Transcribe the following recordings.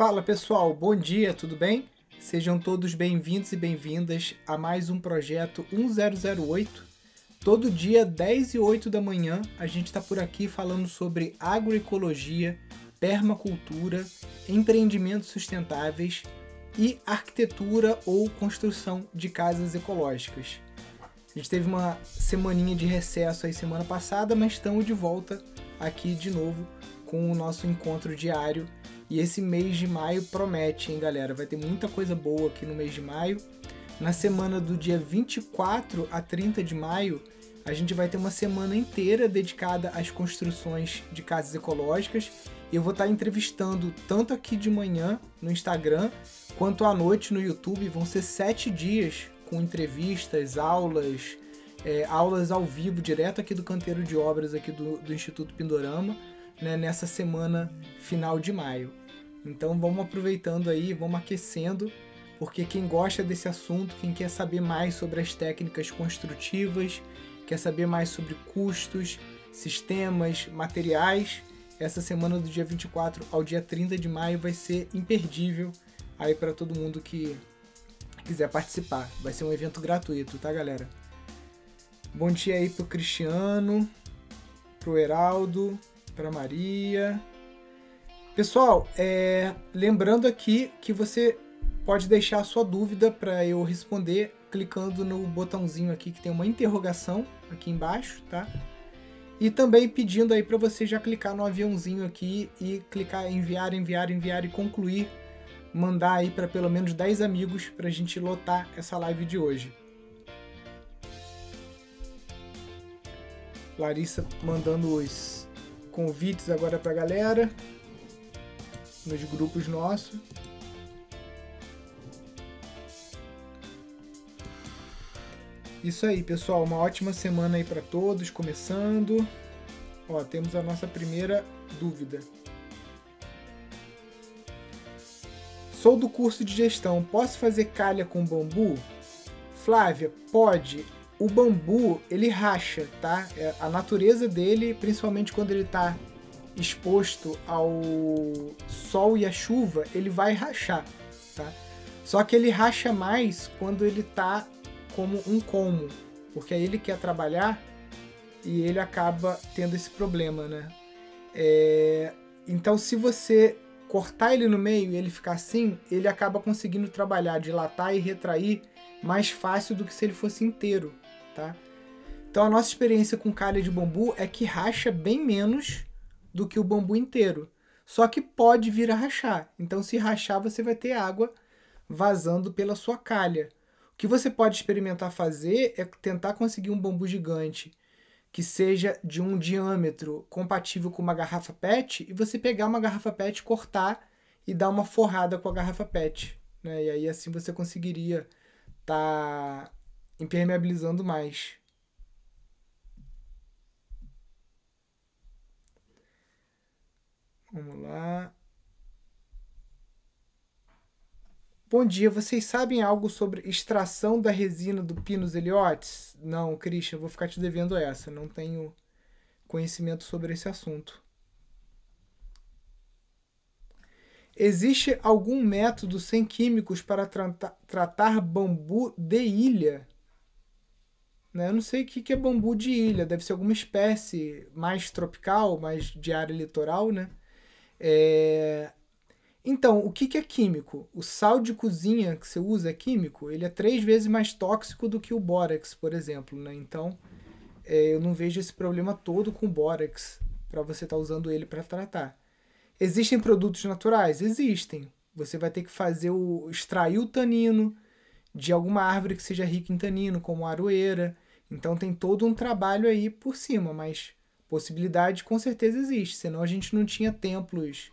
Fala pessoal, bom dia, tudo bem? Sejam todos bem-vindos e bem-vindas a mais um projeto 1008. Todo dia, 10 e 8 da manhã, a gente está por aqui falando sobre agroecologia, permacultura, empreendimentos sustentáveis e arquitetura ou construção de casas ecológicas. A gente teve uma semaninha de recesso aí semana passada, mas estamos de volta aqui de novo com o nosso encontro diário. E esse mês de maio promete, hein, galera? Vai ter muita coisa boa aqui no mês de maio. Na semana do dia 24 a 30 de maio, a gente vai ter uma semana inteira dedicada às construções de casas ecológicas. E eu vou estar entrevistando tanto aqui de manhã no Instagram quanto à noite no YouTube. Vão ser sete dias com entrevistas, aulas, é, aulas ao vivo, direto aqui do canteiro de obras aqui do, do Instituto Pindorama, né, nessa semana final de maio. Então vamos aproveitando aí, vamos aquecendo, porque quem gosta desse assunto, quem quer saber mais sobre as técnicas construtivas, quer saber mais sobre custos, sistemas, materiais, essa semana do dia 24 ao dia 30 de maio vai ser imperdível aí para todo mundo que quiser participar. Vai ser um evento gratuito, tá, galera? Bom dia aí pro Cristiano, pro Heraldo, pra Maria. Pessoal, é, lembrando aqui que você pode deixar a sua dúvida para eu responder clicando no botãozinho aqui que tem uma interrogação aqui embaixo, tá? E também pedindo aí para você já clicar no aviãozinho aqui e clicar enviar, enviar, enviar e concluir mandar aí para pelo menos 10 amigos para a gente lotar essa live de hoje. Larissa mandando os convites agora para a galera nos grupos nossos. Isso aí, pessoal. Uma ótima semana aí para todos. Começando. Ó, temos a nossa primeira dúvida. Sou do curso de gestão, posso fazer calha com bambu? Flávia, pode. O bambu, ele racha, tá? É, a natureza dele, principalmente quando ele está exposto ao sol e à chuva, ele vai rachar, tá? Só que ele racha mais quando ele está como um como, porque aí ele quer trabalhar e ele acaba tendo esse problema, né? É... Então, se você cortar ele no meio e ele ficar assim, ele acaba conseguindo trabalhar, dilatar e retrair mais fácil do que se ele fosse inteiro, tá? Então a nossa experiência com calha de bambu é que racha bem menos do que o bambu inteiro. Só que pode vir a rachar. Então se rachar, você vai ter água vazando pela sua calha. O que você pode experimentar fazer é tentar conseguir um bambu gigante que seja de um diâmetro compatível com uma garrafa PET e você pegar uma garrafa PET, cortar e dar uma forrada com a garrafa PET. Né? E aí assim você conseguiria estar tá impermeabilizando mais. Vamos lá. Bom dia, vocês sabem algo sobre extração da resina do Pinus eliotes? Não, Christian, vou ficar te devendo essa. Não tenho conhecimento sobre esse assunto. Existe algum método sem químicos para tra tratar bambu de ilha? Né? Eu não sei o que é bambu de ilha. Deve ser alguma espécie mais tropical, mais de área litoral, né? É, então, o que, que é químico? O sal de cozinha que você usa é químico? Ele é três vezes mais tóxico do que o bórax, por exemplo. Né? Então, é, eu não vejo esse problema todo com o bórax para você estar tá usando ele para tratar. Existem produtos naturais? Existem. Você vai ter que fazer o extrair o tanino de alguma árvore que seja rica em tanino, como a aroeira. Então tem todo um trabalho aí por cima, mas possibilidade com certeza existe, senão a gente não tinha templos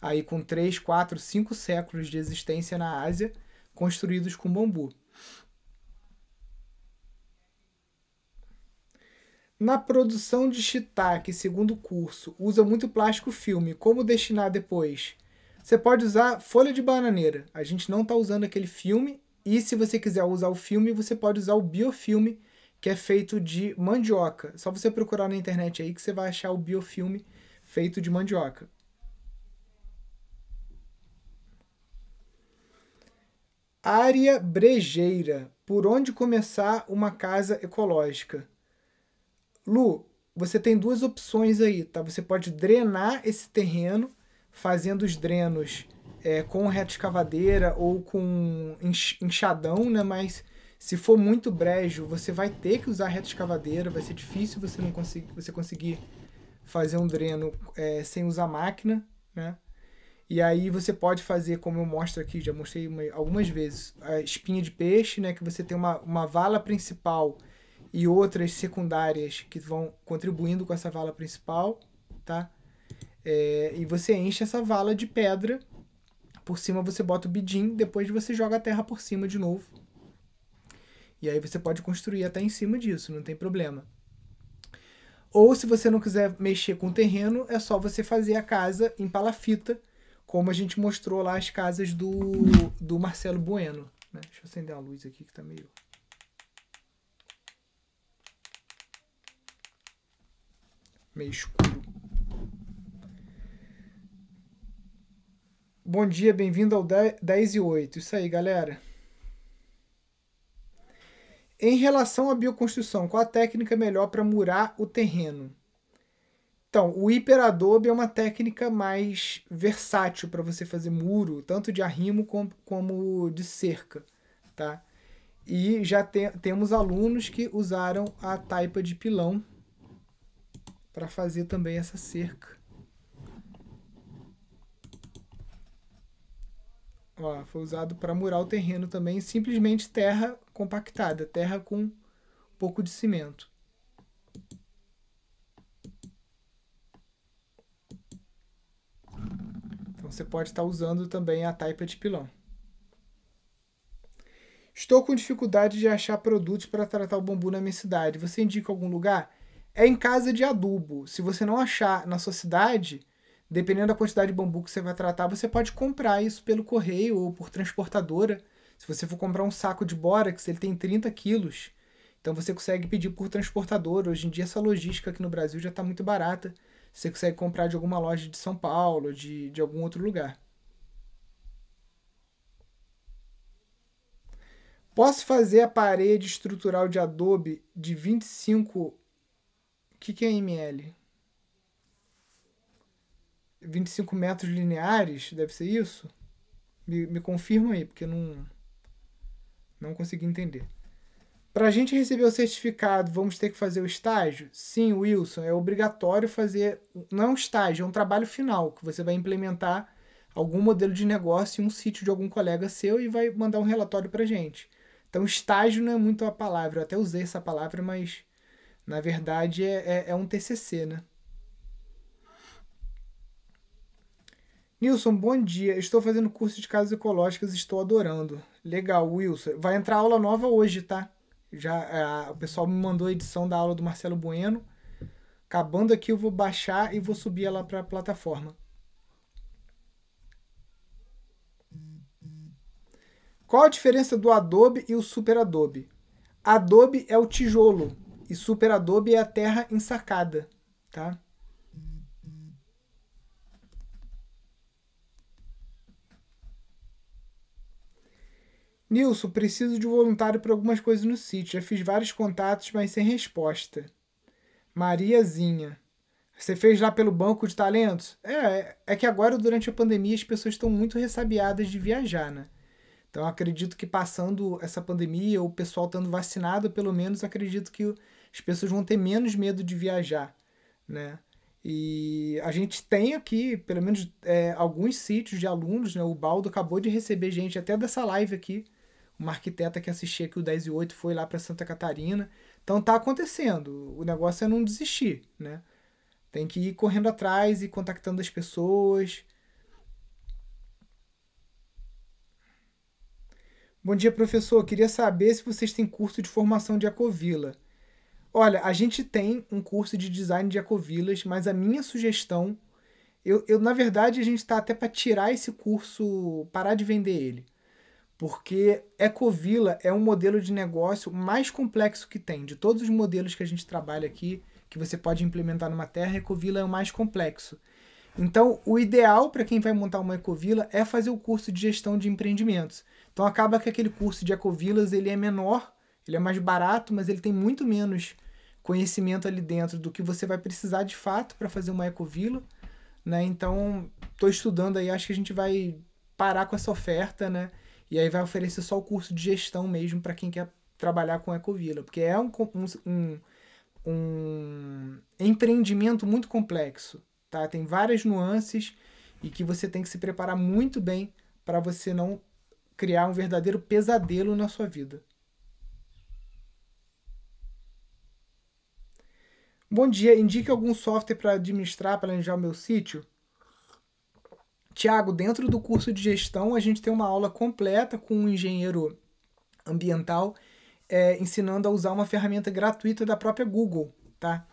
aí com 3, 4, 5 séculos de existência na Ásia, construídos com bambu. Na produção de shiitake, segundo curso, usa muito plástico filme. Como destinar depois? Você pode usar folha de bananeira. A gente não está usando aquele filme. E se você quiser usar o filme, você pode usar o biofilme, que é feito de mandioca. Só você procurar na internet aí que você vai achar o biofilme feito de mandioca. Área brejeira. Por onde começar uma casa ecológica? Lu, você tem duas opções aí, tá? Você pode drenar esse terreno fazendo os drenos é, com reta escavadeira ou com enxadão, né? Mas se for muito brejo, você vai ter que usar reta escavadeira, vai ser difícil você não conseguir, você conseguir fazer um dreno é, sem usar máquina, né? E aí você pode fazer, como eu mostro aqui, já mostrei uma, algumas vezes, a espinha de peixe, né? Que você tem uma, uma vala principal e outras secundárias que vão contribuindo com essa vala principal, tá? É, e você enche essa vala de pedra, por cima você bota o bidim, depois você joga a terra por cima de novo. E aí você pode construir até em cima disso, não tem problema. Ou se você não quiser mexer com o terreno, é só você fazer a casa em palafita, como a gente mostrou lá as casas do, do Marcelo Bueno. Né? Deixa eu acender a luz aqui que tá meio. meio escuro. Bom dia, bem-vindo ao 10 e 8. Isso aí, galera. Em relação à bioconstrução, qual a técnica melhor para murar o terreno? Então, o hiperadobe é uma técnica mais versátil para você fazer muro, tanto de arrimo como, de cerca, tá? E já te, temos alunos que usaram a taipa de pilão para fazer também essa cerca. Ó, foi usado para murar o terreno também, simplesmente terra compactada, terra com um pouco de cimento. Então você pode estar usando também a taipa de pilão. Estou com dificuldade de achar produtos para tratar o bambu na minha cidade. Você indica algum lugar? é em casa de adubo. Se você não achar na sua cidade, dependendo da quantidade de bambu que você vai tratar, você pode comprar isso pelo correio ou por transportadora. Se você for comprar um saco de bórax, ele tem 30 quilos. Então você consegue pedir por transportador. Hoje em dia essa logística aqui no Brasil já está muito barata. Você consegue comprar de alguma loja de São Paulo, de, de algum outro lugar. Posso fazer a parede estrutural de adobe de 25 que, que é ml? 25 metros lineares, deve ser isso? Me, me confirma aí, porque não, não consegui entender. Para a gente receber o certificado, vamos ter que fazer o estágio? Sim, Wilson, é obrigatório fazer. Não é um estágio, é um trabalho final, que você vai implementar algum modelo de negócio em um sítio de algum colega seu e vai mandar um relatório para gente. Então, estágio não é muito a palavra, eu até usei essa palavra, mas na verdade, é, é, é um TCC, né? Nilson, bom dia. Estou fazendo curso de casas ecológicas, estou adorando. Legal, Wilson. Vai entrar aula nova hoje, tá? Já é, o pessoal me mandou a edição da aula do Marcelo Bueno. Acabando aqui, eu vou baixar e vou subir ela para a plataforma. Qual a diferença do Adobe e o Super Adobe? Adobe é o tijolo, e Super Adobe é a terra ensacada, tá? Nilson, preciso de um voluntário para algumas coisas no sítio. Já fiz vários contatos, mas sem resposta. Mariazinha. Você fez lá pelo banco de talentos? É, é que agora, durante a pandemia, as pessoas estão muito ressabiadas de viajar, né? Então, acredito que passando essa pandemia, o pessoal estando vacinado, pelo menos, acredito que as pessoas vão ter menos medo de viajar, né? E a gente tem aqui, pelo menos, é, alguns sítios de alunos, né? O Baldo acabou de receber gente até dessa live aqui. Uma arquiteta que assistia aqui o 10 e 8 foi lá para Santa Catarina. Então tá acontecendo. O negócio é não desistir, né? Tem que ir correndo atrás e contactando as pessoas. Bom dia, professor. Queria saber se vocês têm curso de formação de Ecovila. Olha, a gente tem um curso de design de ecovilas, mas a minha sugestão, eu, eu na verdade a gente está até para tirar esse curso, parar de vender ele, porque ecovila é um modelo de negócio mais complexo que tem. De todos os modelos que a gente trabalha aqui, que você pode implementar numa terra, ecovila é o mais complexo. Então, o ideal para quem vai montar uma ecovila é fazer o curso de gestão de empreendimentos. Então, acaba que aquele curso de ecovilas ele é menor, ele é mais barato, mas ele tem muito menos conhecimento ali dentro do que você vai precisar de fato para fazer uma ecovila, né? Então, estou estudando aí, acho que a gente vai parar com essa oferta, né? E aí vai oferecer só o curso de gestão mesmo para quem quer trabalhar com ecovila, porque é um, um, um empreendimento muito complexo, tá? Tem várias nuances e que você tem que se preparar muito bem para você não criar um verdadeiro pesadelo na sua vida. Bom dia, indique algum software para administrar, planejar o meu sítio? Tiago, dentro do curso de gestão, a gente tem uma aula completa com um engenheiro ambiental é, ensinando a usar uma ferramenta gratuita da própria Google, tá?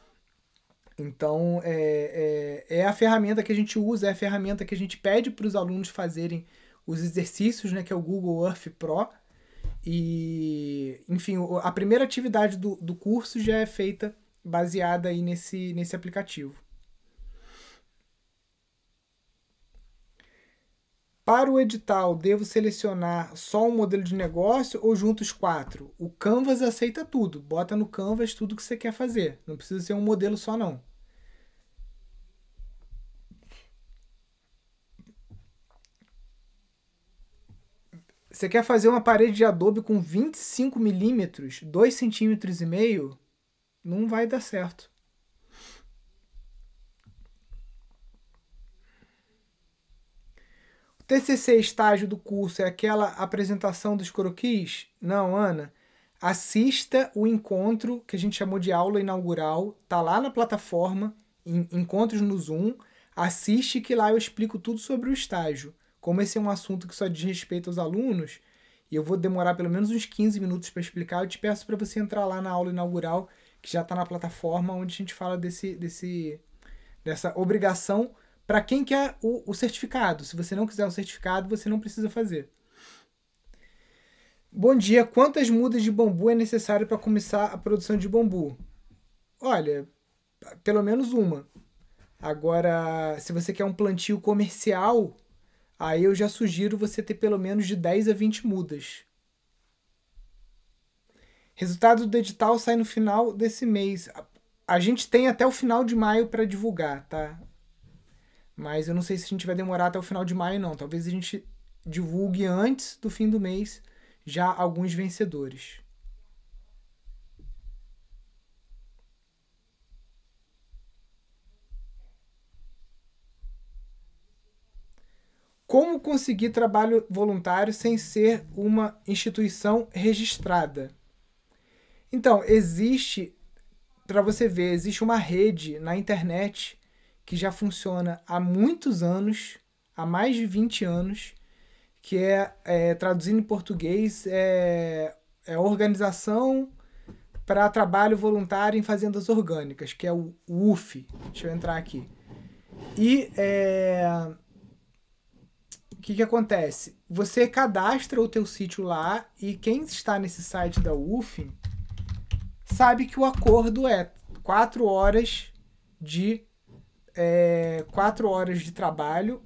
Então, é, é, é, a ferramenta que a gente usa, é a ferramenta que a gente pede para os alunos fazerem os exercícios, né, que é o Google Earth Pro. E, enfim, a primeira atividade do, do curso já é feita baseada aí nesse, nesse aplicativo. Para o edital, devo selecionar só um modelo de negócio ou junto os quatro? O Canvas aceita tudo. Bota no Canvas tudo que você quer fazer. Não precisa ser um modelo só, não. Você quer fazer uma parede de adobe com 25 milímetros, 2 centímetros e meio? não vai dar certo. TCC estágio do curso é aquela apresentação dos croquis? Não, Ana. Assista o encontro que a gente chamou de aula inaugural, tá lá na plataforma, em Encontros no Zoom. Assiste que lá eu explico tudo sobre o estágio. Como esse é um assunto que só diz respeito aos alunos, e eu vou demorar pelo menos uns 15 minutos para explicar, eu te peço para você entrar lá na aula inaugural que já está na plataforma onde a gente fala desse, desse, dessa obrigação para quem quer o, o certificado. Se você não quiser o certificado, você não precisa fazer. Bom dia, quantas mudas de bambu é necessário para começar a produção de bambu? Olha, pelo menos uma. Agora, se você quer um plantio comercial, aí eu já sugiro você ter pelo menos de 10 a 20 mudas. Resultado do edital sai no final desse mês. A gente tem até o final de maio para divulgar, tá? Mas eu não sei se a gente vai demorar até o final de maio, não. Talvez a gente divulgue antes do fim do mês já alguns vencedores. Como conseguir trabalho voluntário sem ser uma instituição registrada? Então, existe, para você ver, existe uma rede na internet que já funciona há muitos anos, há mais de 20 anos, que é, é traduzindo em português, é, é Organização para Trabalho Voluntário em Fazendas Orgânicas, que é o UF. Deixa eu entrar aqui. E é, o que, que acontece? Você cadastra o teu sítio lá e quem está nesse site da UF sabe que o acordo é quatro horas de é, quatro horas de trabalho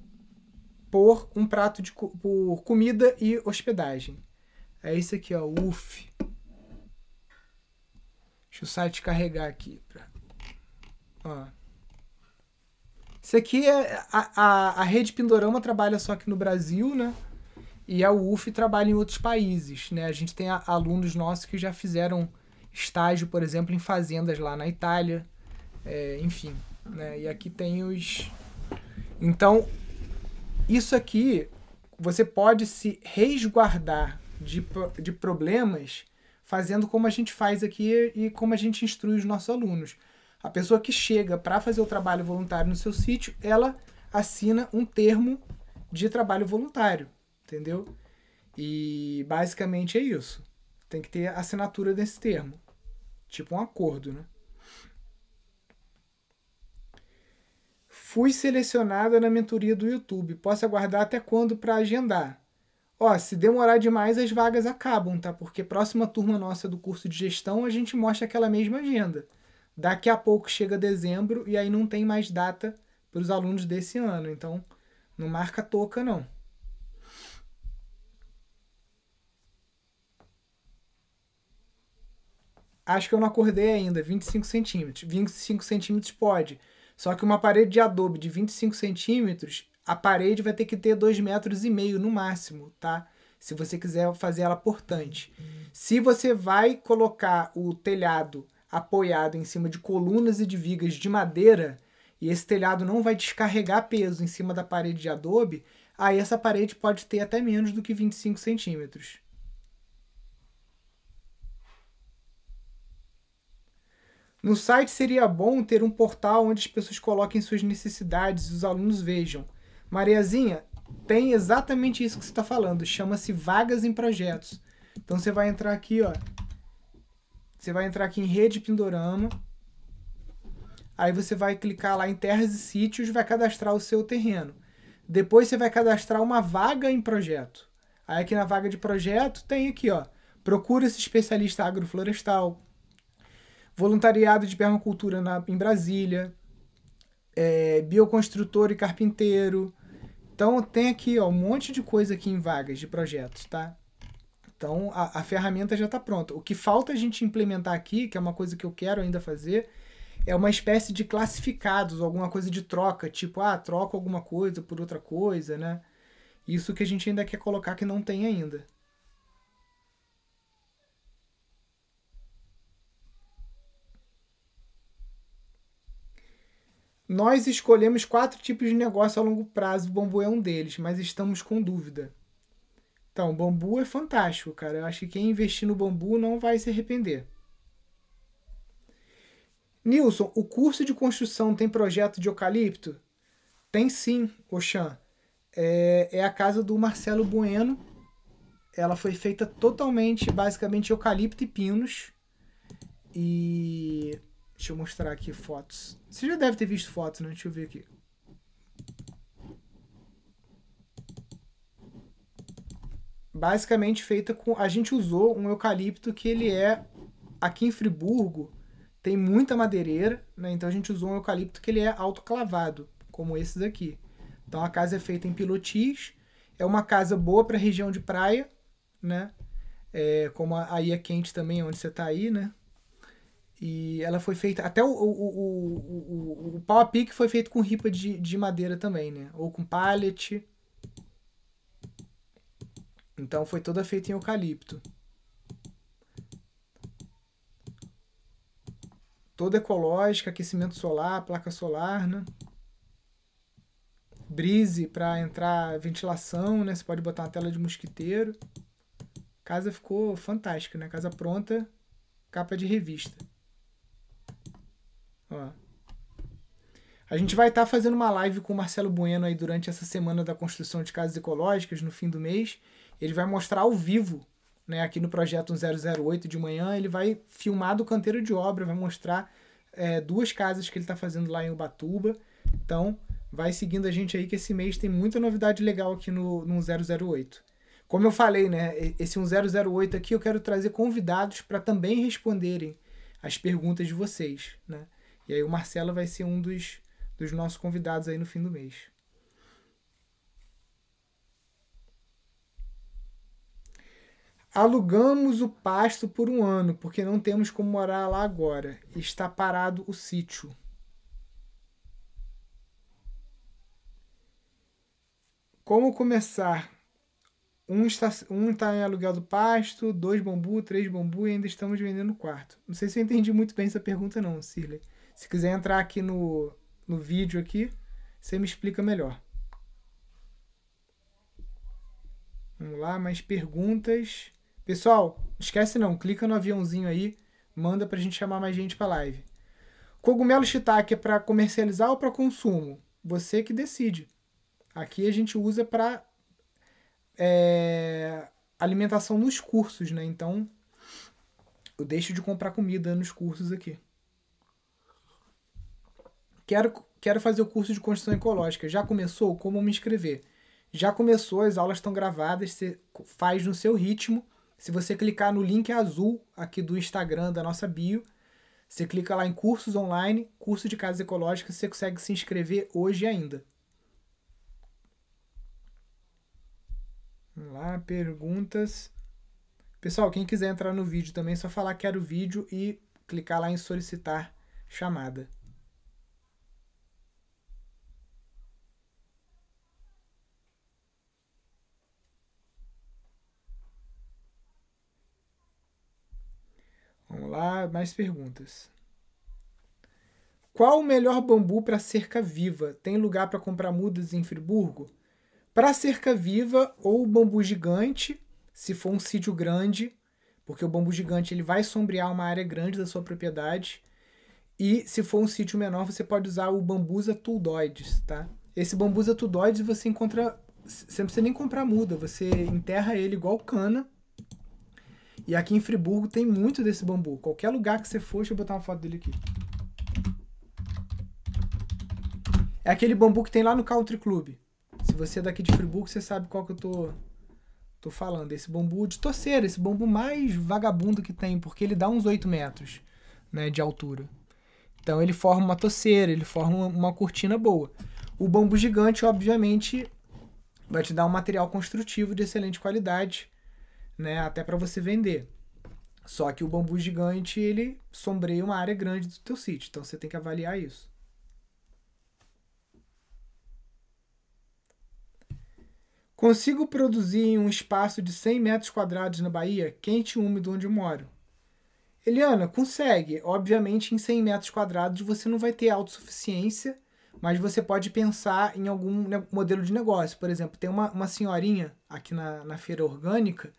por um prato de por comida e hospedagem. É isso aqui, ó, UF. Deixa o site carregar aqui. Pra... Ó. Isso aqui é a, a, a rede Pindorama trabalha só aqui no Brasil, né? E a UF trabalha em outros países, né? A gente tem a, alunos nossos que já fizeram estágio, por exemplo, em fazendas lá na Itália, é, enfim. Né? E aqui tem os. Então, isso aqui você pode se resguardar de, de problemas fazendo como a gente faz aqui e como a gente instrui os nossos alunos. A pessoa que chega para fazer o trabalho voluntário no seu sítio, ela assina um termo de trabalho voluntário, entendeu? E basicamente é isso. Tem que ter assinatura desse termo. Tipo um acordo, né? Fui selecionada na mentoria do YouTube. Posso aguardar até quando para agendar? Ó, se demorar demais, as vagas acabam, tá? Porque próxima turma nossa do curso de gestão, a gente mostra aquela mesma agenda. Daqui a pouco chega dezembro e aí não tem mais data para os alunos desse ano. Então, não marca toca, não. Acho que eu não acordei ainda, 25 centímetros. 25 centímetros pode. Só que uma parede de adobe de 25 centímetros, a parede vai ter que ter 2 metros e meio no máximo, tá? Se você quiser fazer ela portante. Se você vai colocar o telhado apoiado em cima de colunas e de vigas de madeira, e esse telhado não vai descarregar peso em cima da parede de adobe, aí essa parede pode ter até menos do que 25 centímetros. No site seria bom ter um portal onde as pessoas coloquem suas necessidades e os alunos vejam. Mariazinha, tem exatamente isso que você está falando. Chama-se vagas em projetos. Então você vai entrar aqui, ó. Você vai entrar aqui em Rede Pindorama. Aí você vai clicar lá em Terras e Sítios, vai cadastrar o seu terreno. Depois você vai cadastrar uma vaga em projeto. Aí aqui na vaga de projeto tem aqui, ó. Procura esse especialista agroflorestal voluntariado de permacultura na, em Brasília, é, bioconstrutor e carpinteiro. Então tem aqui ó, um monte de coisa aqui em vagas de projetos, tá? Então a, a ferramenta já está pronta. O que falta a gente implementar aqui, que é uma coisa que eu quero ainda fazer, é uma espécie de classificados, alguma coisa de troca, tipo, ah, troca alguma coisa por outra coisa, né? Isso que a gente ainda quer colocar que não tem ainda. Nós escolhemos quatro tipos de negócio a longo prazo, o bambu é um deles, mas estamos com dúvida. Então, o bambu é fantástico, cara. Eu acho que quem investir no bambu não vai se arrepender. Nilson, o curso de construção tem projeto de eucalipto? Tem sim, Oxan. É, é a casa do Marcelo Bueno. Ela foi feita totalmente, basicamente, eucalipto e pinos. E Deixa eu mostrar aqui fotos. Você já deve ter visto fotos, né? Deixa eu ver aqui. Basicamente feita com. A gente usou um eucalipto que ele é. Aqui em Friburgo tem muita madeireira, né? Então a gente usou um eucalipto que ele é autoclavado, como esses aqui. Então a casa é feita em pilotis. É uma casa boa para região de praia, né? É, como aí é quente também, onde você está aí, né? E ela foi feita. Até o, o, o, o, o pau a pique foi feito com ripa de, de madeira também, né? Ou com pallet. Então foi toda feita em eucalipto. Toda ecológica, aquecimento solar, placa solar, né? Brise para entrar ventilação, né? Você pode botar uma tela de mosquiteiro. Casa ficou fantástica, né? Casa pronta, capa de revista. Ó. A gente vai estar tá fazendo uma live com o Marcelo Bueno aí durante essa semana da construção de casas ecológicas, no fim do mês. Ele vai mostrar ao vivo, né, aqui no projeto 1008 de manhã. Ele vai filmar do canteiro de obra, vai mostrar é, duas casas que ele está fazendo lá em Ubatuba. Então, vai seguindo a gente aí que esse mês tem muita novidade legal aqui no, no 008. Como eu falei, né, esse 1008 aqui eu quero trazer convidados para também responderem as perguntas de vocês, né? E aí o Marcelo vai ser um dos, dos nossos convidados aí no fim do mês. Alugamos o pasto por um ano, porque não temos como morar lá agora. Está parado o sítio. Como começar? Um está, um está em aluguel do pasto, dois bambu, três bambu e ainda estamos vendendo o quarto. Não sei se eu entendi muito bem essa pergunta não, Cirley. Se quiser entrar aqui no, no vídeo aqui, você me explica melhor. Vamos lá, mais perguntas. Pessoal, esquece não, clica no aviãozinho aí, manda pra gente chamar mais gente pra live. Cogumelo shiitake é para comercializar ou para consumo? Você que decide. Aqui a gente usa para é, alimentação nos cursos, né? Então eu deixo de comprar comida nos cursos aqui. Quero, quero fazer o curso de construção ecológica. Já começou? Como me inscrever? Já começou, as aulas estão gravadas, você faz no seu ritmo. Se você clicar no link azul aqui do Instagram da nossa bio, Você clica lá em cursos online, curso de casa ecológica, você consegue se inscrever hoje ainda. Vamos lá, perguntas. Pessoal, quem quiser entrar no vídeo também, é só falar quero vídeo e clicar lá em solicitar chamada. Mais perguntas. Qual o melhor bambu para cerca viva? Tem lugar para comprar mudas em Friburgo? Para cerca viva, ou bambu gigante, se for um sítio grande, porque o bambu gigante ele vai sombrear uma área grande da sua propriedade. E se for um sítio menor, você pode usar o bambusa tuldoides, tá? Esse bambusa tuldoides você encontra, você não precisa nem comprar muda, você enterra ele igual cana e aqui em Friburgo tem muito desse bambu. Qualquer lugar que você for, deixa eu botar uma foto dele aqui. É aquele bambu que tem lá no Country Club. Se você é daqui de Friburgo, você sabe qual que eu tô, tô falando. Esse bambu de torceira, esse bambu mais vagabundo que tem, porque ele dá uns 8 metros né, de altura. Então ele forma uma toceira, ele forma uma cortina boa. O bambu gigante, obviamente, vai te dar um material construtivo de excelente qualidade né, até para você vender. Só que o bambu gigante, ele sombreia uma área grande do teu sítio, então você tem que avaliar isso. Consigo produzir em um espaço de 100 metros quadrados na Bahia, quente e úmido onde eu moro? Eliana, consegue. Obviamente, em 100 metros quadrados você não vai ter autossuficiência, mas você pode pensar em algum modelo de negócio. Por exemplo, tem uma, uma senhorinha aqui na, na feira orgânica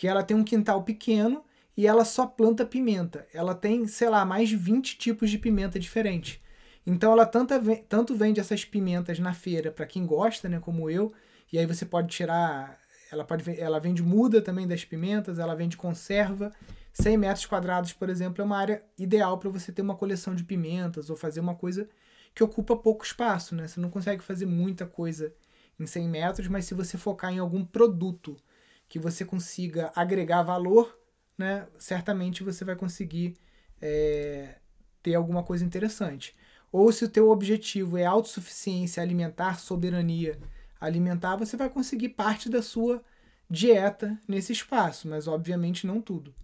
que ela tem um quintal pequeno e ela só planta pimenta. Ela tem, sei lá, mais de 20 tipos de pimenta diferentes. Então ela tanto, tanto vende essas pimentas na feira para quem gosta, né, como eu, e aí você pode tirar, ela pode ela vende muda também das pimentas, ela vende conserva. 100 metros quadrados, por exemplo, é uma área ideal para você ter uma coleção de pimentas ou fazer uma coisa que ocupa pouco espaço, né? Você não consegue fazer muita coisa em 100 metros, mas se você focar em algum produto que você consiga agregar valor, né, certamente você vai conseguir é, ter alguma coisa interessante. Ou se o teu objetivo é autossuficiência alimentar, soberania alimentar, você vai conseguir parte da sua dieta nesse espaço, mas obviamente não tudo.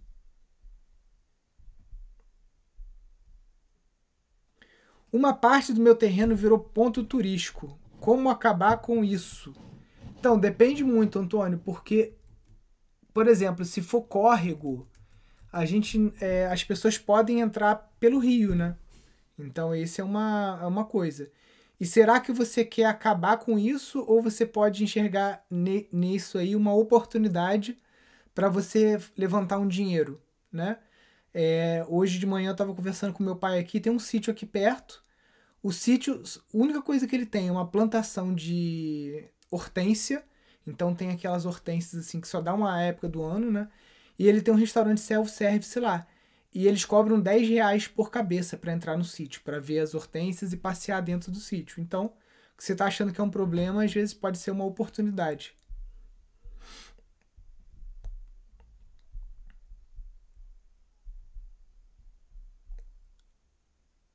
Uma parte do meu terreno virou ponto turístico. Como acabar com isso? Então, depende muito, Antônio, porque por exemplo, se for córrego, a gente, é, as pessoas podem entrar pelo rio, né? Então, esse é uma, é uma coisa. E será que você quer acabar com isso ou você pode enxergar ne, nisso aí uma oportunidade para você levantar um dinheiro, né? É, hoje de manhã eu estava conversando com meu pai aqui, tem um sítio aqui perto. O sítio, a única coisa que ele tem é uma plantação de hortênsia então tem aquelas hortênsias assim que só dá uma época do ano, né? E ele tem um restaurante self-service lá. E eles cobram 10 reais por cabeça para entrar no sítio, para ver as hortênsias e passear dentro do sítio. Então, o que você está achando que é um problema, às vezes pode ser uma oportunidade.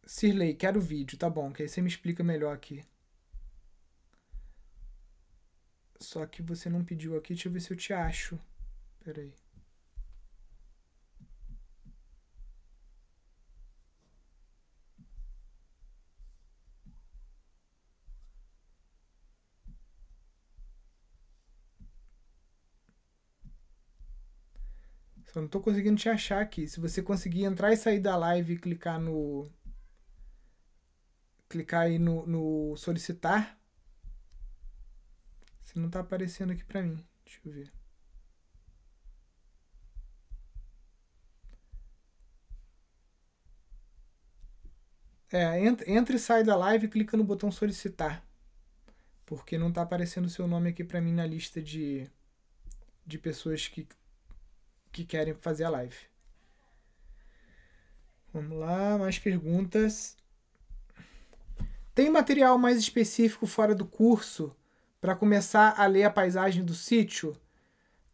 Sirley, quero vídeo, tá bom, que aí você me explica melhor aqui. Só que você não pediu aqui, deixa eu ver se eu te acho. Pera aí. Só não tô conseguindo te achar aqui. Se você conseguir entrar e sair da live e clicar no. Clicar aí no, no solicitar, não tá aparecendo aqui pra mim. Deixa eu ver. É, entra, entra e sai da live e clica no botão solicitar. Porque não tá aparecendo o seu nome aqui pra mim na lista de, de pessoas que, que querem fazer a live. Vamos lá, mais perguntas. Tem material mais específico fora do curso para começar a ler a paisagem do sítio?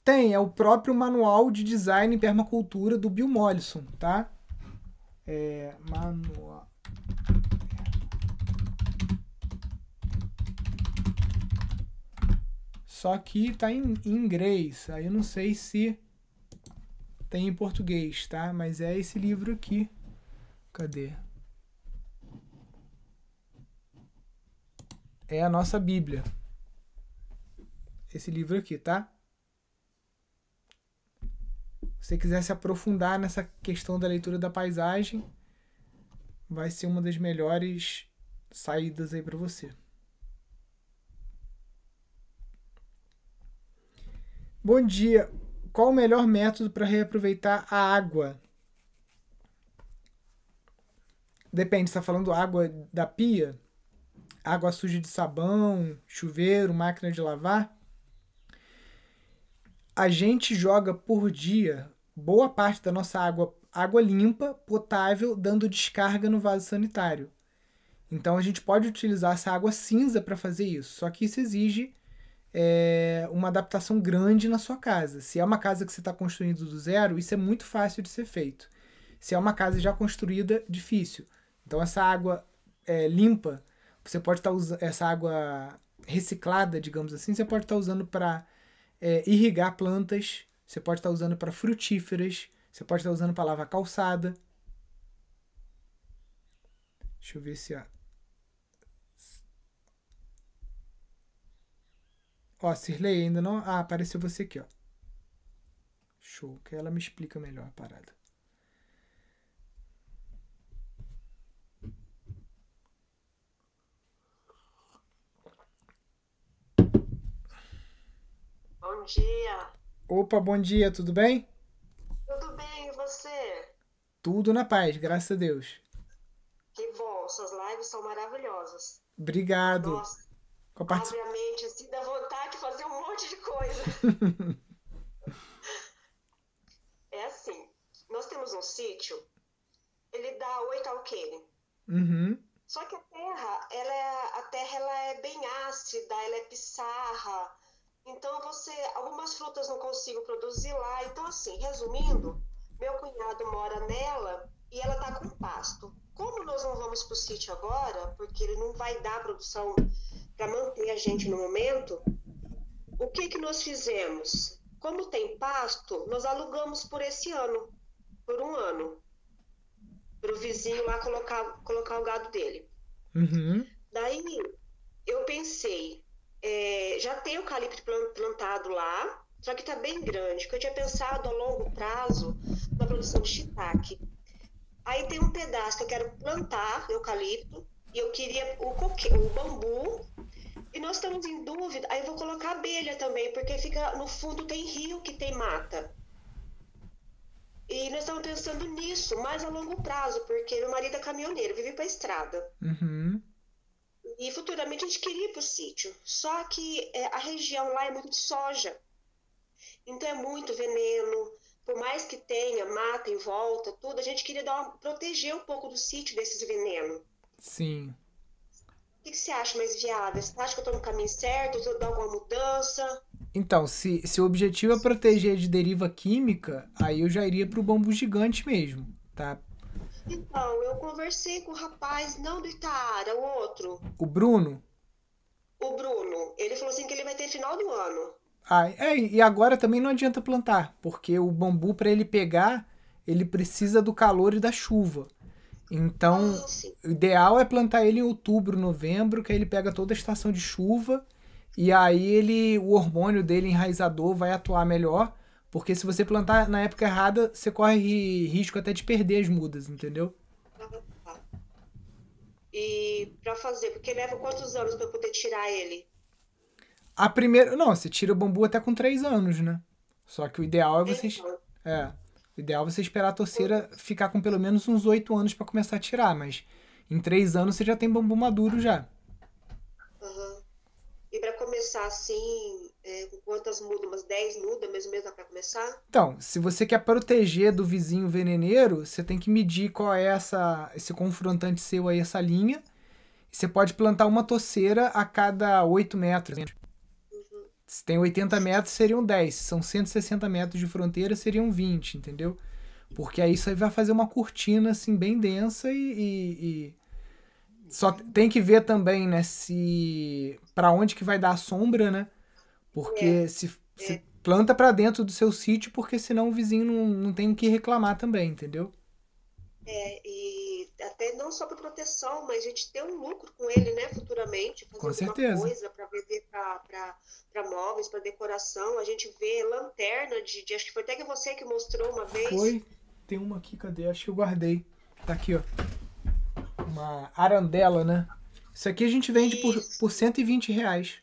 Tem, é o próprio manual de design e permacultura do Bill Mollison, tá? É, manual. Só que tá em, inglês. Aí eu não sei se tem em português, tá? Mas é esse livro aqui. Cadê? É a nossa Bíblia. Esse livro aqui, tá? Se você quiser se aprofundar nessa questão da leitura da paisagem, vai ser uma das melhores saídas aí para você. Bom dia. Qual o melhor método para reaproveitar a água? Depende, está falando água da pia? Água suja de sabão, chuveiro, máquina de lavar? A gente joga por dia boa parte da nossa água, água limpa, potável, dando descarga no vaso sanitário. Então a gente pode utilizar essa água cinza para fazer isso. Só que isso exige é, uma adaptação grande na sua casa. Se é uma casa que você está construindo do zero, isso é muito fácil de ser feito. Se é uma casa já construída, difícil. Então essa água é, limpa, você pode estar tá usando essa água reciclada, digamos assim, você pode estar tá usando para é, irrigar plantas, você pode estar tá usando para frutíferas, você pode estar usando para lavar calçada. Deixa eu ver se a Ó, Cirlei ainda não. Ah, apareceu você aqui, ó. Show, que ela me explica melhor a parada. Bom dia. Opa, bom dia, tudo bem? Tudo bem, e você? Tudo na paz, graças a Deus. Que bom, suas lives são maravilhosas. Obrigado. Nossa, Com a participação. obviamente, assim, dá vontade de fazer um monte de coisa. é assim, nós temos um sítio, ele dá oito alqueire. Uhum. Só que a terra, ela é, a terra ela é bem ácida, ela é pissarra. Então você, algumas frutas não consigo produzir lá. Então assim, resumindo, meu cunhado mora nela e ela tá com pasto. Como nós não vamos pro sítio agora, porque ele não vai dar produção para manter a gente no momento, o que que nós fizemos? Como tem pasto, nós alugamos por esse ano, por um ano, para o vizinho lá colocar, colocar o gado dele. Uhum. Daí eu pensei, é, já tem eucalipto plan- plantado lá, só que tá bem grande, porque eu tinha pensado a longo prazo na produção de shiitake. Aí tem um pedaço que eu quero plantar eucalipto, e eu queria o, coque, o bambu, e nós estamos em dúvida, aí eu vou colocar abelha também, porque fica no fundo tem rio que tem mata. E nós estamos pensando nisso, mais a longo prazo, porque meu marido é caminhoneiro, vive para estrada. Uhum. E futuramente a gente queria ir para o sítio. Só que é, a região lá é muito de soja. Então é muito veneno. Por mais que tenha mata em volta, tudo, a gente queria dar uma, proteger um pouco do sítio desses venenos. Sim. O que, que você acha mais viável? Você acha que eu estou no caminho certo? Eu dar alguma mudança? Então, se, se o objetivo é proteger de deriva química, aí eu já iria pro bambu gigante mesmo, tá? Então, eu conversei com o rapaz, não do Itaara, o outro, O Bruno, o Bruno. Ele falou assim que ele vai ter final do ano. ah, é, e agora também não adianta plantar, porque o bambu para ele pegar, ele precisa do calor e da chuva. Então, Ah, o ideal é plantar ele em outubro, novembro, que aí ele pega toda a estação de chuva e aí ele o hormônio dele enraizador vai atuar melhor, porque se você plantar na época errada, você corre risco até de perder as mudas, entendeu? E para fazer, porque leva quantos anos para eu poder tirar ele? A primeira, não, você tira o bambu até com 3 anos, né? Só que o ideal é você É. O ideal é você esperar a torceira ficar com pelo menos uns 8 anos pra começar a tirar, mas em 3 anos você já tem bambu maduro já. aham. E para começar assim, é, quantas mudas? Umas 10 mudas mesmo mesmo para começar? Então, se você quer proteger do vizinho veneneiro, você tem que medir qual é essa, esse confrontante seu aí, essa linha. Você pode plantar uma torceira a cada 8 metros. Se tem 80 metros, seriam 10. Se são 160 metros de fronteira, seriam 20, entendeu? Porque aí você vai fazer uma cortina assim bem densa e, e, e... só tem que ver também, né, se para onde que vai dar a sombra, né? Porque é. se, se é. planta para dentro do seu sítio, porque senão o vizinho não, não tem o que reclamar também, entendeu? É, e até não só para proteção, mas a gente ter um lucro com ele, né, futuramente, fazer com certeza. coisa para vender para móveis, para decoração. A gente vê lanterna de, de, acho que foi até que você que mostrou uma vez. Foi. Tem uma aqui, cadê? Acho que eu guardei. Tá aqui, ó. Uma arandela, né? Isso aqui a gente vende por, por 120 reais.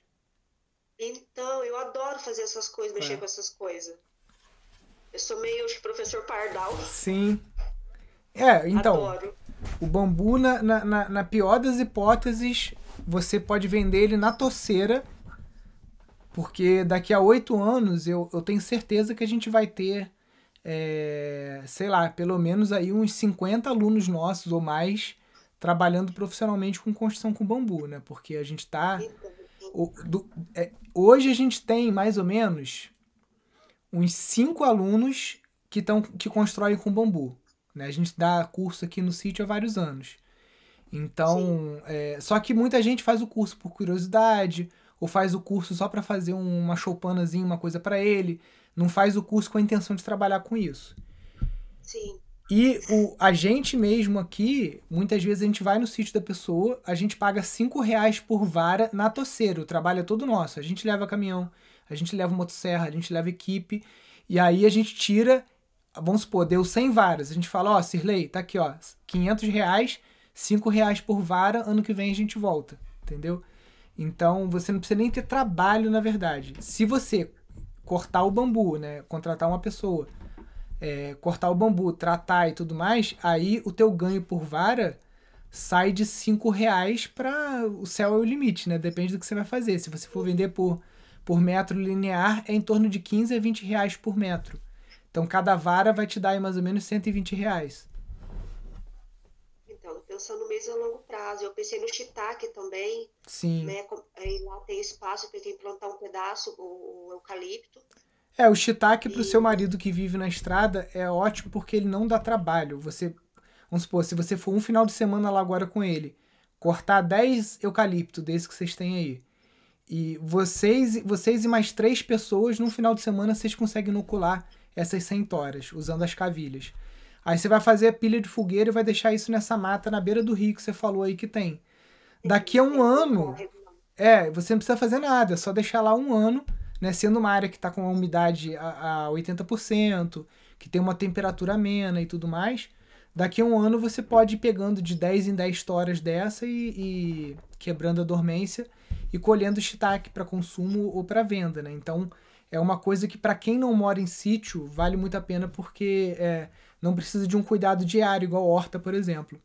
Então, eu adoro fazer essas coisas, mexer é. com essas coisas. Eu sou meio professor pardal. Sim. É, então. Adoro. O bambu, na, na, na, pior das hipóteses, você pode vender ele na toceira. Porque daqui a oito anos eu, eu tenho certeza que a gente vai ter, é, sei lá, pelo menos aí uns 50 alunos nossos ou mais trabalhando profissionalmente com construção com bambu, né? Porque a gente tá. O, do, é, hoje a gente tem mais ou menos uns cinco alunos que, tão, que constroem com bambu. Né? A gente dá curso aqui no sítio há vários anos. Então, é, só que muita gente faz o curso por curiosidade, ou faz o curso só para fazer uma choupanazinha, uma coisa para ele, não faz o curso com a intenção de trabalhar com isso. Sim. E o, a gente mesmo aqui, muitas vezes a gente vai no sítio da pessoa, a gente paga cinco reais por vara na toceira, o trabalho é todo nosso. A gente leva caminhão, a gente leva motosserra, a gente leva equipe, e aí a gente tira vamos supor, deu 100 varas. A gente fala, ó, oh, tá aqui, ó, 500 reais, 5 reais por vara, ano que vem a gente volta, entendeu? Então, você não precisa nem ter trabalho, na verdade. Se você cortar o bambu, né, contratar uma pessoa, é, cortar o bambu, tratar e tudo mais, aí o teu ganho por vara sai de 5 reais para o céu é o limite, né? Depende do que você vai fazer. Se você for vender por, por metro linear, é em torno de 15 a 20 reais por metro. Então cada vara vai te dar mais ou menos 120 reais. Então, pensando mesmo a longo prazo. Eu pensei no shiitake também. Sim. Né? Aí lá tem espaço para implantar um pedaço, o, o eucalipto. É, o shiitake para o seu marido que vive na estrada é ótimo porque ele não dá trabalho. Você, vamos supor, se você for um final de semana lá agora com ele, cortar 10 eucalipto desse que vocês têm aí, e vocês, vocês e mais três pessoas, num final de semana, vocês conseguem inocular essas centoras, usando as cavilhas. Aí você vai fazer a pilha de fogueira e vai deixar isso nessa mata na beira do rio que você falou aí que tem. Daqui a um ano, é, você não precisa fazer nada, é só deixar lá um ano, né, sendo uma área que está com a umidade a, a 80%, que tem uma temperatura amena e tudo mais. Daqui a um ano você pode ir pegando de 10 em 10 toras dessa e, e quebrando a dormência e colhendo shiitake para consumo ou para venda, né? Então, é uma coisa que para quem não mora em sítio vale muito a pena porque é, não precisa de um cuidado diário igual horta, por exemplo.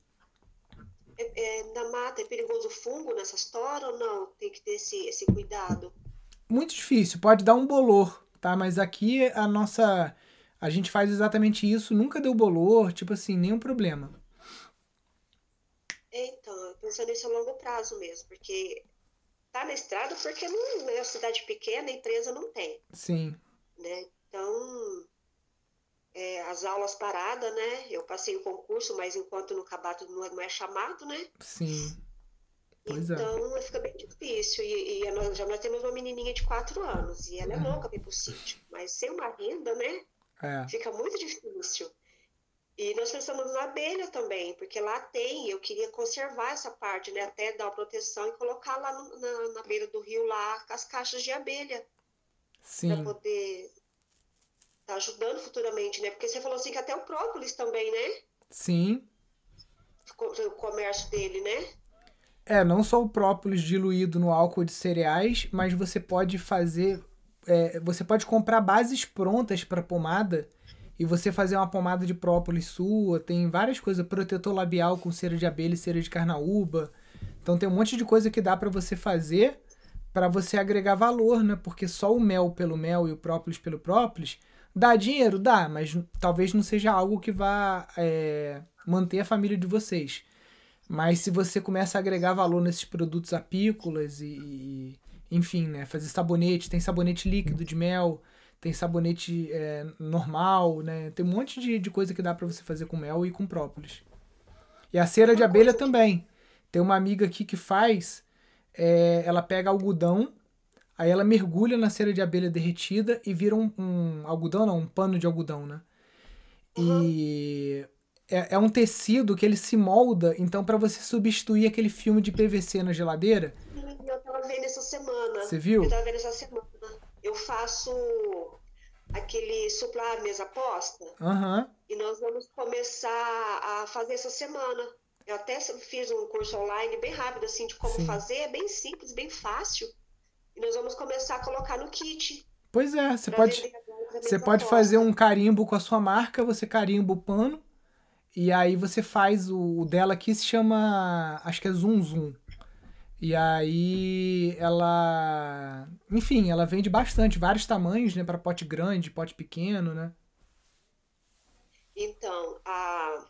É, é, na mata é perigoso fungo nessas toras ou não? Tem que ter esse, esse cuidado? Muito difícil, pode dar um bolor, tá? Mas aqui a nossa. A gente faz exatamente isso, nunca deu bolor, tipo assim, nenhum problema. Então, pensando nisso a longo prazo mesmo, porque tá na estrada porque não é uma cidade pequena, a empresa não tem. Sim. Né? Então, é, as aulas paradas, né? Eu passei o concurso, mas enquanto no cabato não é, não é chamado, né? Sim. Pois é. então é. fica bem difícil. E, e nós, já nós temos uma menininha de 4 anos e ela é louca para ir pro sítio. Mas sem uma renda, né? É. Fica muito difícil. E nós pensamos na abelha também, porque lá tem, eu queria conservar essa parte, né? Até dar uma proteção e colocar lá no, na, na, beira do rio lá as caixas de abelha. Sim. Pra poder estar tá ajudando futuramente, né? Porque você falou assim que até o própolis também, né? Sim. O comércio dele, né? É, não só o própolis diluído no álcool de cereais, mas você pode fazer. É, você pode comprar bases prontas para pomada e você fazer uma pomada de própolis sua, tem várias coisas, protetor labial com cera de abelha e cera de carnaúba. Então tem um monte de coisa que dá para você fazer para você agregar valor, né? Porque só o mel pelo mel e o própolis pelo própolis dá dinheiro, dá, mas talvez não seja algo que vá é, manter a família de vocês. Mas se você começa a agregar valor nesses produtos apícolas e, e enfim, né? Fazer sabonete, tem sabonete líquido de mel, tem sabonete é, normal, né? Tem um monte de, de coisa que dá para você fazer com mel e com própolis. E a cera de abelha também. Tem uma amiga aqui que faz, é, ela pega algodão, aí ela mergulha na cera de abelha derretida e vira um, um algodão, não, um pano de algodão, né? Uhum. E é, é, um tecido que ele se molda, então para você substituir aquele filme de PVC na geladeira. Eu tava vendo essa semana. Você viu? Eu tava vendo essa semana. Eu faço aquele suplar mesa posta. Uhum. E nós vamos começar a fazer essa semana. Eu até fiz um curso online bem rápido, assim, de como Sim. fazer. É bem simples, bem fácil. E nós vamos começar a colocar no kit. Pois é, você pode, você pode fazer um carimbo com a sua marca, você carimba o pano, e aí você faz o, o dela aqui se chama, acho que é Zoom Zoom. E aí ela, enfim, ela vende bastante, vários tamanhos, né, para pote grande, pote pequeno, né? Então, a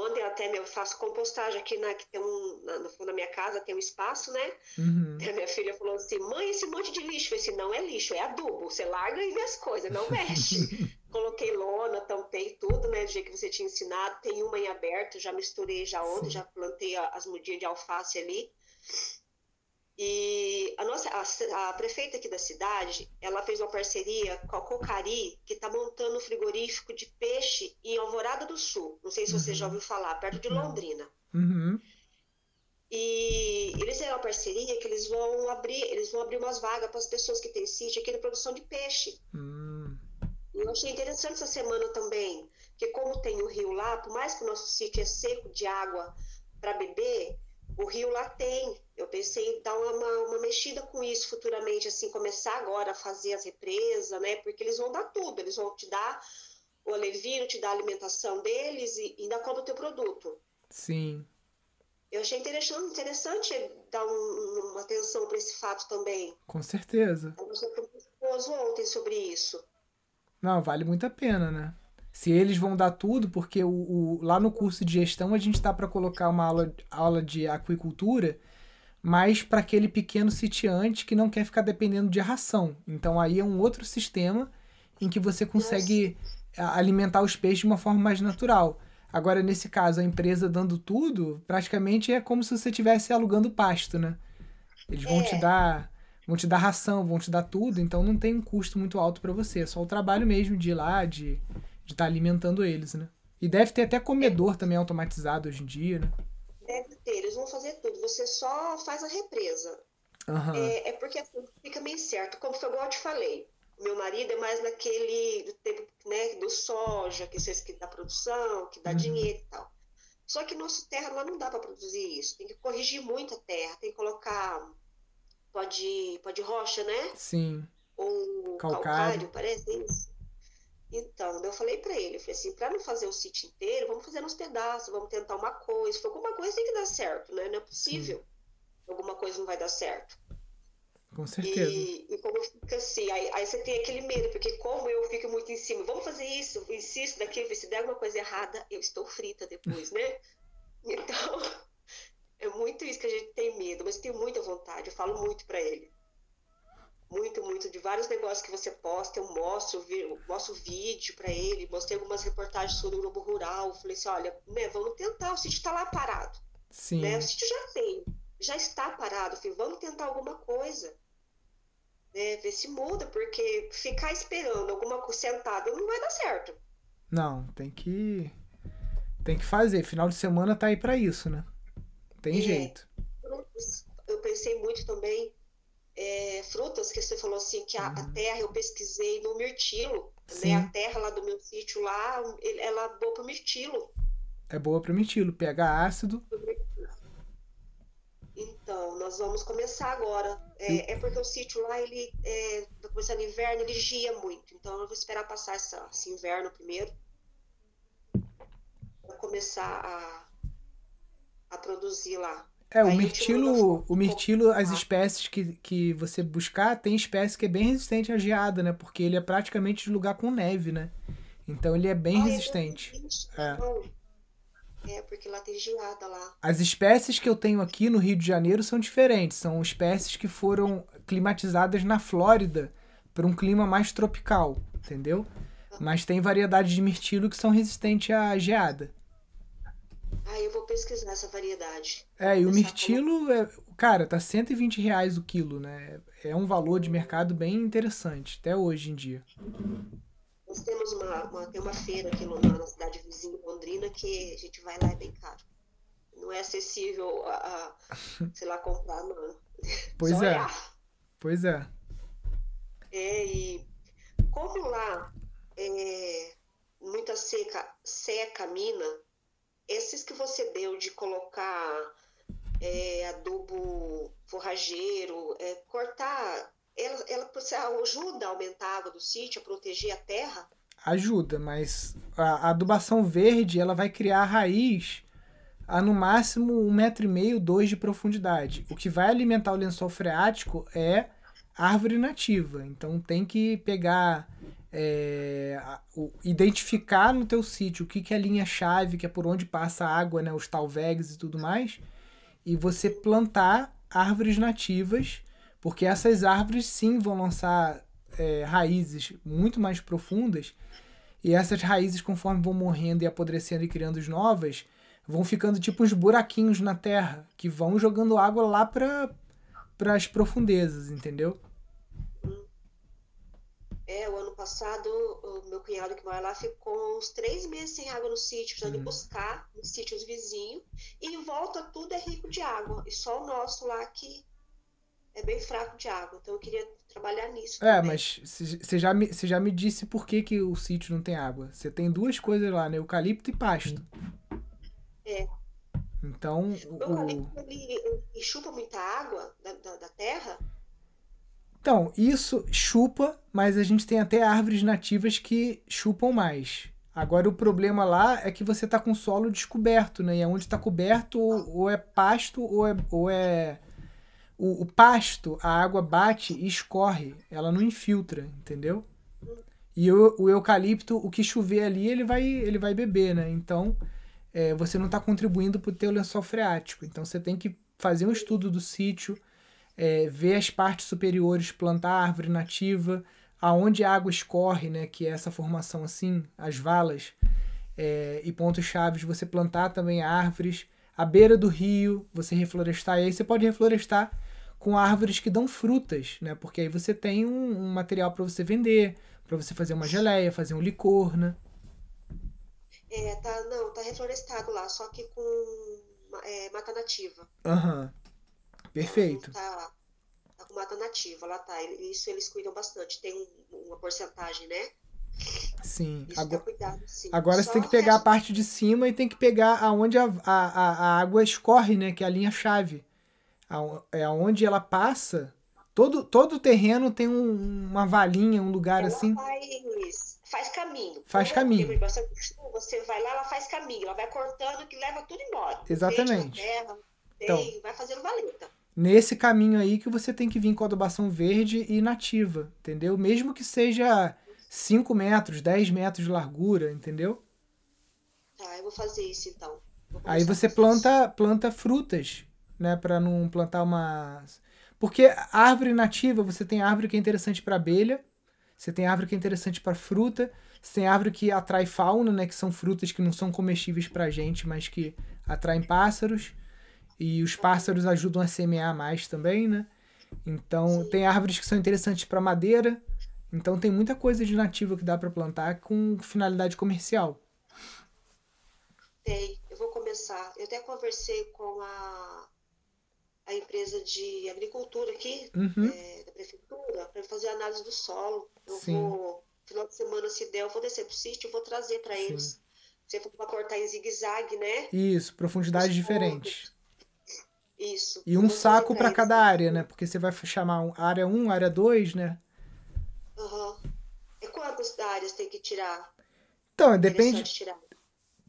onde eu até eu faço compostagem aqui na que tem um na, no fundo da minha casa tem um espaço, né? Uhum. A minha filha falou assim: "Mãe, esse monte de lixo, esse não é lixo, é adubo. Você larga e vê as coisas, não mexe". Coloquei lona, tampei tudo, né, do jeito que você tinha ensinado. Tem uma em aberto, já misturei já ontem, já plantei as mudinhas de alface ali. E a nossa a, a, prefeita aqui da cidade, ela fez uma parceria com a Cocari, que está montando um frigorífico de peixe em Alvorada do Sul. Não sei se você já uhum. ouviu falar, perto de Londrina. Uhum. E eles têm uma parceria que eles vão abrir, eles vão abrir umas vagas para as pessoas que têm sítio aqui na produção de peixe. Uhum. E eu achei interessante essa semana também, porque como tem o rio lá, por mais que o nosso sítio é seco de água para beber, o rio lá tem. Eu pensei em dar uma, uma mexida com isso futuramente, assim, começar agora a fazer as represas, né? Porque eles vão dar tudo, eles vão te dar o alevino, te dar a alimentação deles e ainda compra o teu produto. Sim. Eu achei interessante, interessante dar um, uma atenção para esse fato também. Com certeza. Eu conversei com ontem sobre isso. Não, vale muito a pena, né? Se eles vão dar tudo, porque o, o lá no curso de gestão a gente está para colocar uma aula, aula de aquicultura, mas para aquele pequeno sitiante que não quer ficar dependendo de ração. Então aí é um outro sistema em que você consegue Nossa. alimentar os peixes de uma forma mais natural. Agora, nesse caso, a empresa dando tudo, praticamente é como se você estivesse alugando pasto, né? Eles vão é. te dar vão te dar ração, vão te dar tudo, então não tem um custo muito alto para você, é só o trabalho mesmo de ir lá, de de estar tá alimentando eles, né? E deve ter até comedor também automatizado hoje em dia, né? Deve ter, eles vão fazer tudo. Você só faz a represa. Uhum. É, é, porque assim, fica meio certo. Como foi igual eu te falei, meu marido é mais naquele do tempo né, do soja, que vocês que dá produção, que dá uhum. dinheiro e tal. Só que nossa terra lá não dá para produzir isso. Tem que corrigir muito a terra, tem que colocar pode pode rocha, né? Sim. Ou calcário, calcário parece isso. Então, eu falei para ele, eu falei assim, para não fazer o sítio inteiro, vamos fazer nos pedaços, vamos tentar uma coisa. Se for alguma coisa tem que dar certo, né? Não é possível. Sim. Alguma coisa não vai dar certo. Com certeza. E, e como fica assim, aí, aí, você tem aquele medo, porque como eu fico muito em cima, vamos fazer isso, insisto daquilo, se der alguma coisa errada, eu estou frita depois, né? Então, é muito isso que a gente tem medo, mas eu tenho muita vontade, eu falo muito para ele muito, muito de vários negócios que você posta, eu mostro, mostro vídeo para ele, mostrei algumas reportagens sobre o Globo Rural, falei assim, olha, né, vamos tentar, o sítio está lá parado. Sim. Né? O sítio já tem, já está parado, falei, vamos tentar alguma coisa. Né, ver se muda, porque ficar esperando alguma coisa sentada não vai dar certo. Não, tem que tem que fazer. Final de semana tá aí para isso, né? Tem é, jeito. Eu pensei muito também é, frutas que você falou assim que a, a, uhum. terra eu pesquisei no mirtilo, né? A terra lá do meu sítio lá, ela é boa para mirtilo. É boa para mirtilo, pH ácido. Então, nós vamos começar agora. É, é porque o sítio lá, ele, é, começando inverno, ele gia muito. Então, eu vou esperar passar essa, esse inverno primeiro. Para começar a, a produzir lá. É, o mirtilo, o mirtilo, as espécies que, que você buscar, tem espécie que é bem resistente à geada, né? Porque ele é praticamente de lugar com neve, né? Então ele é bem ah, resistente. É, é. é, porque lá tem geada lá. As espécies que eu tenho aqui no Rio de Janeiro são diferentes. São espécies que foram climatizadas na Flórida para um clima mais tropical. entendeu? Mas tem variedades de mirtilo que são resistentes à geada. Ah, eu vou pesquisar essa variedade. É, e o mirtilo, é, cara, tá 120 reais o quilo, né? É um valor de mercado bem interessante, até hoje em dia. Nós temos uma, uma, tem uma feira aqui na cidade vizinha, Londrina, que a gente vai lá, é bem caro. Não é acessível a, a sei lá, comprar, não. Pois Só é. Olhar. Pois é. É, e como lá é muita seca, seca a mina, esses que você deu de colocar é, adubo forrageiro, é, cortar, ela, ela ajuda a aumentar a água do sítio, a proteger a terra? Ajuda, mas a, a adubação verde ela vai criar raiz a no máximo um metro e meio, dois de profundidade. O que vai alimentar o lençol freático é árvore nativa. Então tem que pegar é, o, identificar no teu sítio o que, que é a linha-chave, que é por onde passa a água, né, os talvegs e tudo mais, e você plantar árvores nativas, porque essas árvores sim vão lançar é, raízes muito mais profundas, e essas raízes, conforme vão morrendo e apodrecendo e criando novas, vão ficando tipo uns buraquinhos na terra, que vão jogando água lá para as profundezas, entendeu? É, o ano passado, o meu cunhado que mora lá ficou uns três meses sem água no sítio, precisando uhum. buscar nos sítios vizinhos, e em volta tudo é rico de água, e só o nosso lá que é bem fraco de água. Então eu queria trabalhar nisso. É, também. mas você já, me, já me disse por que, que o sítio não tem água. Você tem duas coisas lá, né? Eucalipto e pasto. É. Então. O eucalipto ele, ele chupa muita água da, da, da terra então, isso chupa, mas a gente tem até árvores nativas que chupam mais. Agora o problema lá é que você está com solo descoberto, né? E onde está coberto ou, ou, é pasto ou é. Ou é o, o, pasto, a água bate e escorre, ela não infiltra, entendeu? E o, o eucalipto, o que chover ali, ele vai, ele vai beber, né? Então é, você não está contribuindo para o teu lençol freático. Então você tem que fazer um estudo do sítio é, ver as partes superiores, plantar árvore nativa, aonde a água escorre, né, que é essa formação assim, as valas é, e pontos chaves, você plantar também árvores. À beira do rio, você reflorestar, e aí você pode reflorestar com árvores que dão frutas, né? Porque aí você tem um, um material para você vender, para você fazer uma geleia, fazer um licor, né? É, tá, não, tá reflorestado lá, só que com é, mata nativa. Aham. Uhum. Perfeito. Tá, tá com mata nativa, lá tá. Isso eles cuidam bastante. Tem uma porcentagem, né? Sim. agora, cuidado, sim. agora você tem que pegar resto... a parte de cima e tem que pegar aonde a, a, a água escorre, né? Que é a linha-chave. É onde ela passa. Todo, todo o terreno tem um, uma valinha, um lugar ela assim. Faz, faz caminho. Faz caminho. Você vai lá, ela faz caminho. Ela vai cortando que leva tudo embora. Exatamente. Terra, tem, então, vai fazendo valeta nesse caminho aí que você tem que vir com a adubação verde e nativa, entendeu? Mesmo que seja 5 metros, 10 metros de largura, entendeu? Tá, eu vou fazer isso então. Aí você planta, planta frutas, né, para não plantar uma porque árvore nativa, você tem árvore que é interessante para abelha, você tem árvore que é interessante para fruta, você tem árvore que atrai fauna, né, que são frutas que não são comestíveis pra gente, mas que atraem pássaros. E os pássaros ajudam a semear mais também, né? Então, tem árvores que são interessantes para madeira. Então, tem muita coisa de nativa que dá para plantar com finalidade comercial. Tem. Eu vou começar. Eu até conversei com a, a empresa de agricultura aqui, uhum. é, da prefeitura, para fazer análise do solo. Eu Sim. vou, final de semana, se der, eu vou descer pro sítio e vou trazer para eles. Você for para cortar em zigue-zague, né? Isso, profundidades diferentes. Isso. E um saco para cada área, né? Porque você vai chamar área 1, área 2, né? Aham. Uhum. E quantas áreas tem que tirar? Então, depende. Tirar.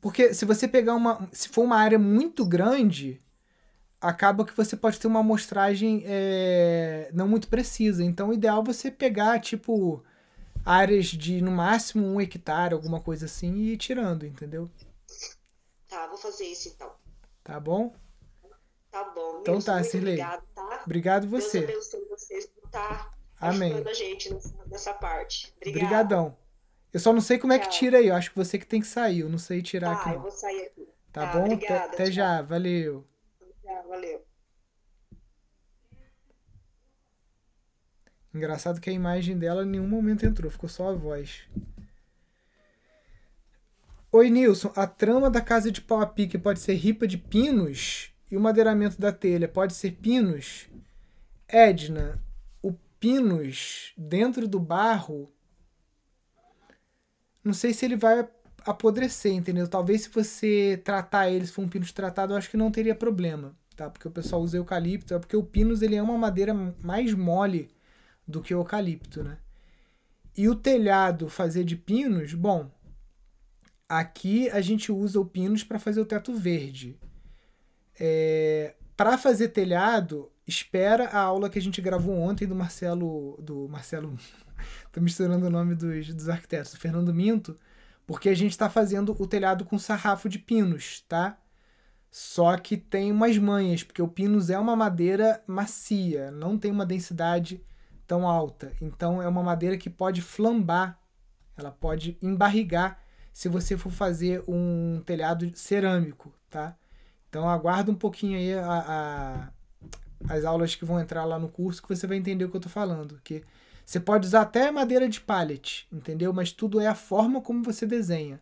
Porque se você pegar uma. Se for uma área muito grande, acaba que você pode ter uma amostragem é, não muito precisa. Então, o ideal é você pegar, tipo, áreas de no máximo um hectare, alguma coisa assim, e ir tirando, entendeu? Tá, vou fazer isso então. Tá bom? Tá bom. Então tá, Cirlei. Obrigado, tá? Obrigado você. Deus abençoe vocês por estar Amém. ajudando a gente nessa, nessa parte. Obrigada. Obrigadão. Eu só não sei como é que tira aí. Eu acho que você que tem que sair. Eu não sei tirar Tá, aqui eu não. vou sair aqui. Tá Tá, bom? Até- obrigada, Até tchau. já. Valeu. Tá, valeu. Engraçado que a imagem dela em nenhum momento entrou, ficou só a voz. Oi, Nilson. A trama da casa de pau a pique pode ser ripa de pinos e o madeiramento da telha pode ser pinos? Edna, o pinos dentro do barro, não sei se ele vai apodrecer, entendeu? Talvez se você tratar ele, se for um pinus tratado, eu acho que não teria problema, tá? Porque o pessoal usa eucalipto, é porque o pinus ele é uma madeira mais mole do que o eucalipto, né? E o telhado fazer de pinos, bom, aqui a gente usa o pinos para fazer o teto verde. É, para fazer telhado, espera a aula que a gente gravou ontem do Marcelo, do Marcelo, tô misturando o nome dos, dos arquitetos, do Fernando Minto, porque a gente está fazendo o telhado com sarrafo de pinos, tá? Só que tem umas manhas, porque o pinus é uma madeira macia, não tem uma densidade tão alta. Então é uma madeira que pode flambar, ela pode embarrigar se você for fazer um telhado cerâmico, tá? Então aguarda um pouquinho aí a, a- as aulas que vão entrar lá no curso que você vai entender o que eu tô falando. Que você pode usar até madeira de pallet, entendeu? Mas tudo é a forma como você desenha.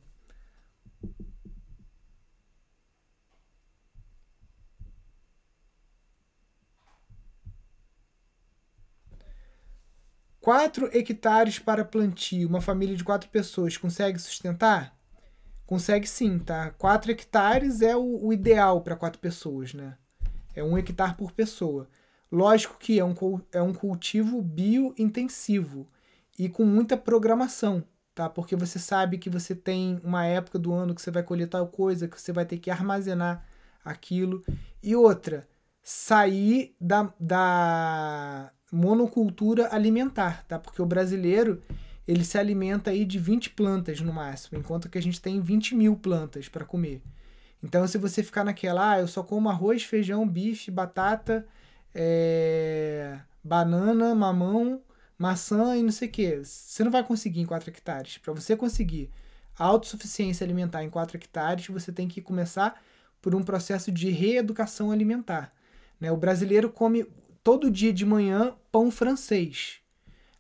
Quatro hectares para plantio, uma família de quatro pessoas consegue sustentar? Consegue sim, tá? 4 hectares é o, o ideal para quatro pessoas, né? É um hectare por pessoa. Lógico que é um, é um cultivo biointensivo e com muita programação, tá? Porque você sabe que você tem uma época do ano que você vai colher tal coisa, que você vai ter que armazenar aquilo. E outra, sair da, da monocultura alimentar, tá? Porque o brasileiro ele se alimenta aí de 20 plantas no máximo, enquanto que a gente tem 20 mil plantas para comer. Então, se você ficar naquela, ah, eu só como arroz, feijão, bife, batata, é, banana, mamão, maçã e não sei o que, você não vai conseguir em 4 hectares. Para você conseguir a autossuficiência alimentar em 4 hectares, você tem que começar por um processo de reeducação alimentar. Né? O brasileiro come todo dia de manhã pão francês,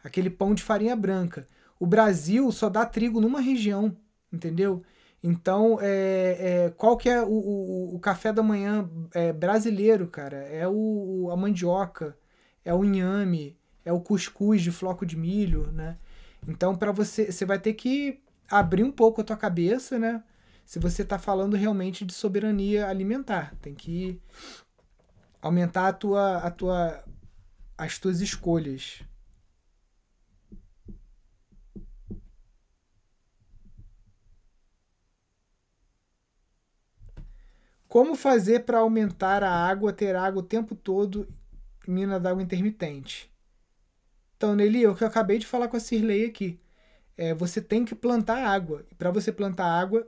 aquele pão de farinha branca. O Brasil só dá trigo numa região, entendeu? Então, é, é, qual que é o, o, o café da manhã é, brasileiro, cara? É o, a mandioca, é o inhame, é o cuscuz de floco de milho, né? Então, para você, você vai ter que abrir um pouco a tua cabeça, né? Se você está falando realmente de soberania alimentar, tem que aumentar a tua, a tua, as tuas escolhas. Como fazer para aumentar a água, ter água o tempo todo em mina d'água intermitente? Então, Nelly, é o que eu acabei de falar com a Cirlei aqui. É, você tem que plantar água. E para você plantar água,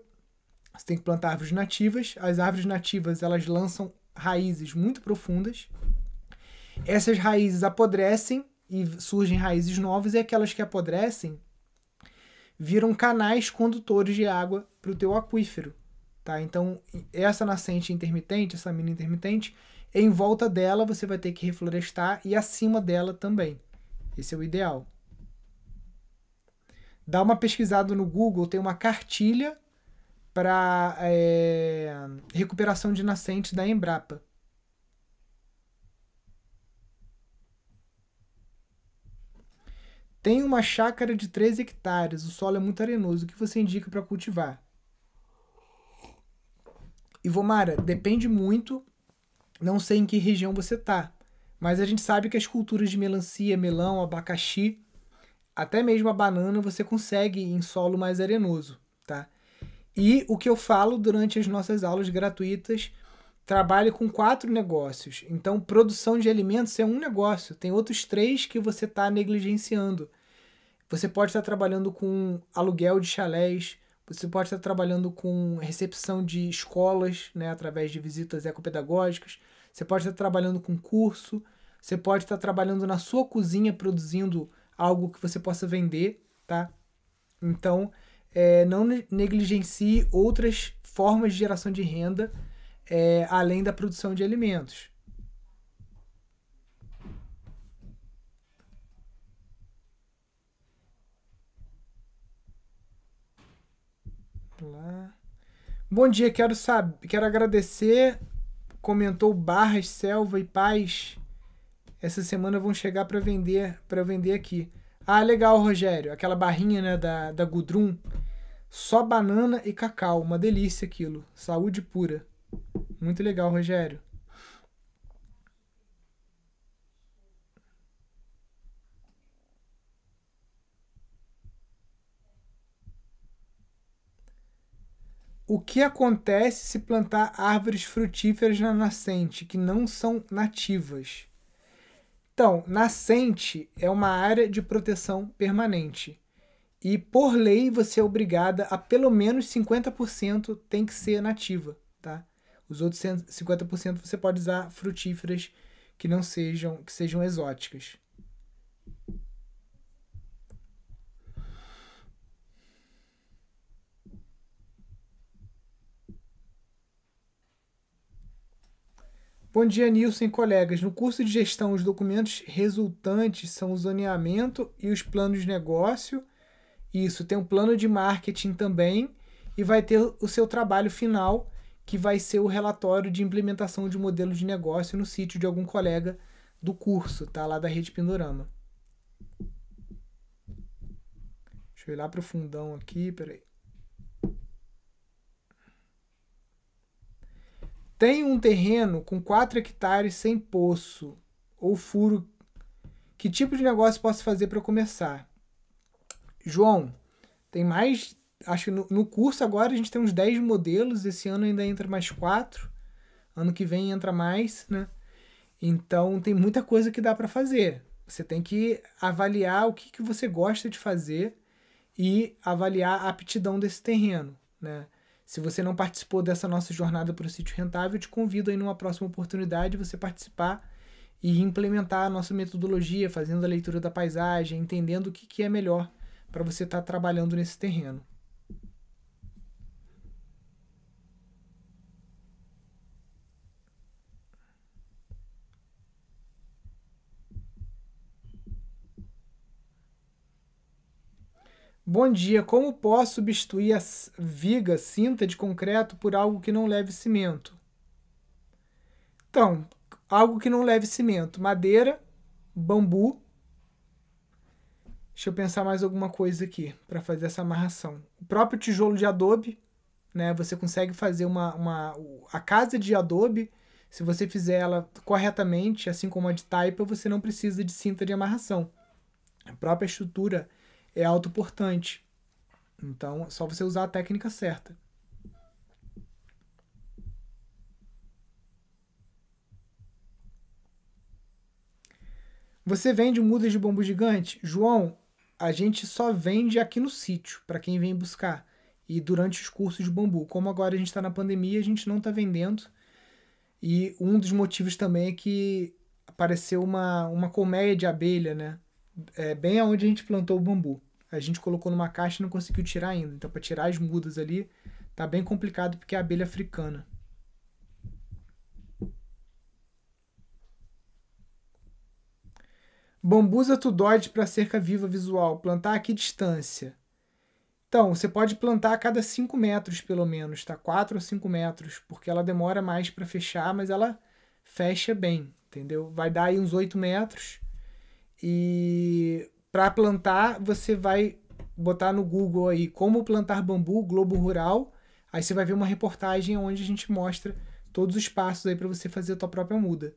você tem que plantar árvores nativas. As árvores nativas, elas lançam raízes muito profundas. Essas raízes apodrecem e surgem raízes novas, e aquelas que apodrecem viram canais condutores de água para o teu aquífero. Tá? Então, essa nascente intermitente, essa mina intermitente, em volta dela você vai ter que reflorestar e acima dela também. Esse é o ideal. Dá uma pesquisada no Google, tem uma cartilha para é, recuperação de nascentes da Embrapa. Tem uma chácara de 13 hectares, o solo é muito arenoso. O que você indica para cultivar? Ivomara, depende muito, não sei em que região você tá, mas a gente sabe que as culturas de melancia, melão, abacaxi, até mesmo a banana, você consegue em solo mais arenoso, tá? E o que eu falo durante as nossas aulas gratuitas, trabalhe com quatro negócios. Então, produção de alimentos é um negócio, tem outros três que você está negligenciando. Você pode estar trabalhando com aluguel de chalés, você pode estar trabalhando com recepção de escolas, né, através de visitas ecopedagógicas. Você pode estar trabalhando com curso. Você pode estar trabalhando na sua cozinha produzindo algo que você possa vender, tá? Então, é, não negligencie outras formas de geração de renda é, além da produção de alimentos. Lá. Bom dia, quero saber, quero agradecer. Comentou Barras, Selva e Paz. Essa semana vão chegar para vender, para vender aqui. Ah, legal, Rogério. Aquela barrinha né, da, da Gudrun. Só banana e cacau. Uma delícia aquilo. Saúde pura. Muito legal, Rogério. O que acontece se plantar árvores frutíferas na nascente que não são nativas? Então, nascente é uma área de proteção permanente. E por lei você é obrigada a pelo menos 50% tem que ser nativa, tá? Os outros 50% você pode usar frutíferas que não sejam que sejam exóticas. Bom dia, Nilson e colegas. No curso de gestão, os documentos resultantes são o zoneamento e os planos de negócio. Isso, tem um plano de marketing também e vai ter o seu trabalho final, que vai ser o relatório de implementação de modelo de negócio no sítio de algum colega do curso, tá? Lá da Rede Pindorama. Deixa eu ir lá para o fundão aqui, peraí. Tem um terreno com 4 hectares sem poço ou furo. Que tipo de negócio posso fazer para começar? João, tem mais. Acho que no, no, curso agora a gente tem uns 10 modelos. Esse ano ainda entra mais 4. Ano que vem entra mais, né? Então tem muita coisa que dá para fazer. Você tem que avaliar o que, que você gosta de fazer e avaliar a aptidão desse terreno, né? Se você não participou dessa nossa jornada para o sítio rentável, te convido aí numa próxima oportunidade você participar e implementar a nossa metodologia, fazendo a leitura da paisagem, entendendo o que, que é melhor para você estar tá trabalhando nesse terreno. Bom dia, como posso substituir a viga cinta de concreto por algo que não leve cimento? Então, algo que não leve cimento, madeira, bambu. Deixa eu pensar mais alguma coisa aqui para fazer essa amarração. O próprio tijolo de adobe, né? Você consegue fazer uma, uma a casa de adobe, se você fizer ela corretamente, assim como a de taipa, você não precisa de cinta de amarração. A própria estrutura é autoportante. Então, é só você usar a técnica certa. Você vende mudas de bambu gigante? João, a gente só vende aqui no sítio, para quem vem buscar. E durante os cursos de bambu. Como agora a gente está na pandemia, a gente não está vendendo. E um dos motivos também é que apareceu uma, uma colmeia de abelha, né? É, bem aonde a gente plantou o bambu. A gente colocou numa caixa e não conseguiu tirar ainda. Então, para tirar as mudas ali, tá bem complicado porque é abelha africana. Bambusa tudóide para cerca viva visual. Plantar a que distância? Então, você pode plantar a cada 5 metros, pelo menos, tá? 4 ou 5 metros, porque ela demora mais para fechar, mas ela fecha bem, entendeu? Vai dar aí uns 8 metros. E para plantar, você vai botar no Google aí como plantar bambu, Globo Rural. Aí você vai ver uma reportagem onde a gente mostra todos os passos aí para você fazer a tua própria muda.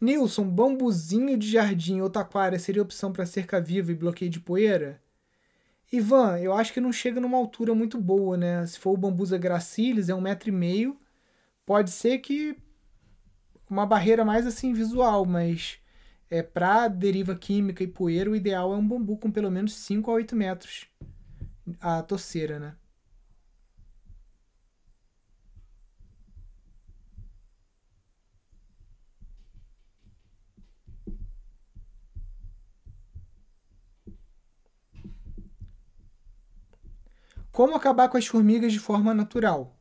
Nilson, bambuzinho de jardim ou taquara seria opção para cerca viva e bloqueio de poeira? Ivan, eu acho que não chega numa altura muito boa, né? Se for o bambusa gracilis, é um metro e meio Pode ser que uma barreira mais assim visual, mas é para deriva química e poeira, o ideal é um bambu com pelo menos 5 a 8 metros a torceira, né? Como acabar com as formigas de forma natural?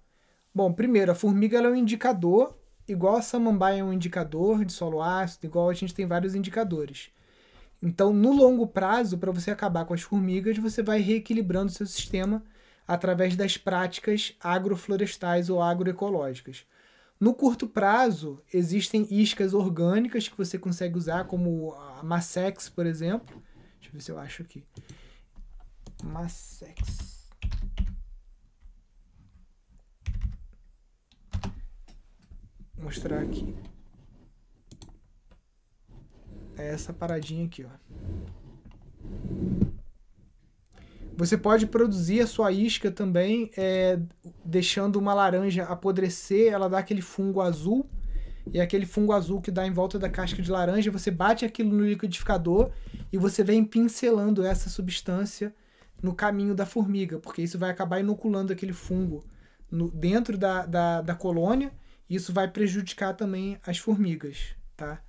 Bom, primeiro, a formiga é um indicador, igual a samambaia é um indicador de solo ácido, igual a gente tem vários indicadores. Então, no longo prazo, para você acabar com as formigas, você vai reequilibrando o seu sistema através das práticas agroflorestais ou agroecológicas. No curto prazo, existem iscas orgânicas que você consegue usar, como a Massex, por exemplo. Deixa eu ver se eu acho aqui. Massex. Mostrar aqui. É essa paradinha aqui, ó. Você pode produzir a sua isca também, é, deixando uma laranja apodrecer, ela dá aquele fungo azul, e aquele fungo azul que dá em volta da casca de laranja, você bate aquilo no liquidificador e você vem pincelando essa substância no caminho da formiga, porque isso vai acabar inoculando aquele fungo no, dentro da, da, da colônia, isso vai prejudicar também as formigas, tá?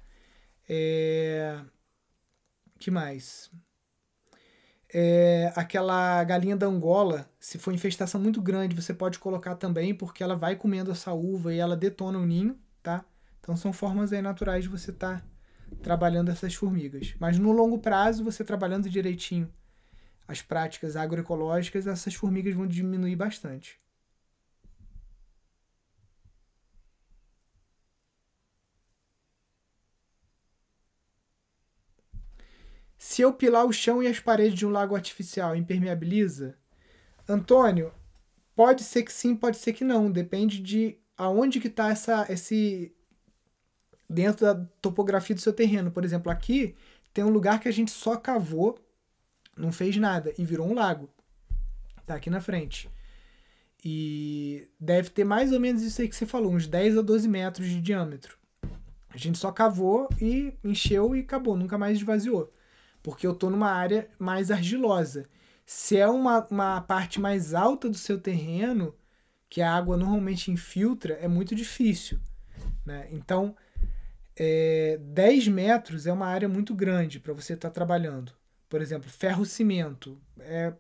É... que mais? É, aquela galinha da Angola, se for infestação muito grande, você pode colocar também, porque ela vai comendo essa uva e ela detona o ninho, tá? Então são formas aí naturais de você estar tá trabalhando essas formigas. Mas no longo prazo, você trabalhando direitinho as práticas agroecológicas, essas formigas vão diminuir bastante. Se eu pilar o chão e as paredes de um lago artificial, impermeabiliza? Antônio, pode ser que sim, pode ser que não. Depende de aonde que está essa, esse dentro da topografia do seu terreno. Por exemplo, aqui tem um lugar que a gente só cavou, não fez nada e virou um lago. Tá aqui na frente. E deve ter mais ou menos isso aí que você falou, uns 10 a 12 metros de diâmetro. A gente só cavou e encheu e acabou, nunca mais esvaziou porque eu estou numa área mais argilosa. Se é uma, uma parte mais alta do seu terreno, que a água normalmente infiltra, é muito difícil. Né? Então, é, 10 metros é uma área muito grande para você estar tá trabalhando. Por exemplo, ferro-cimento. É,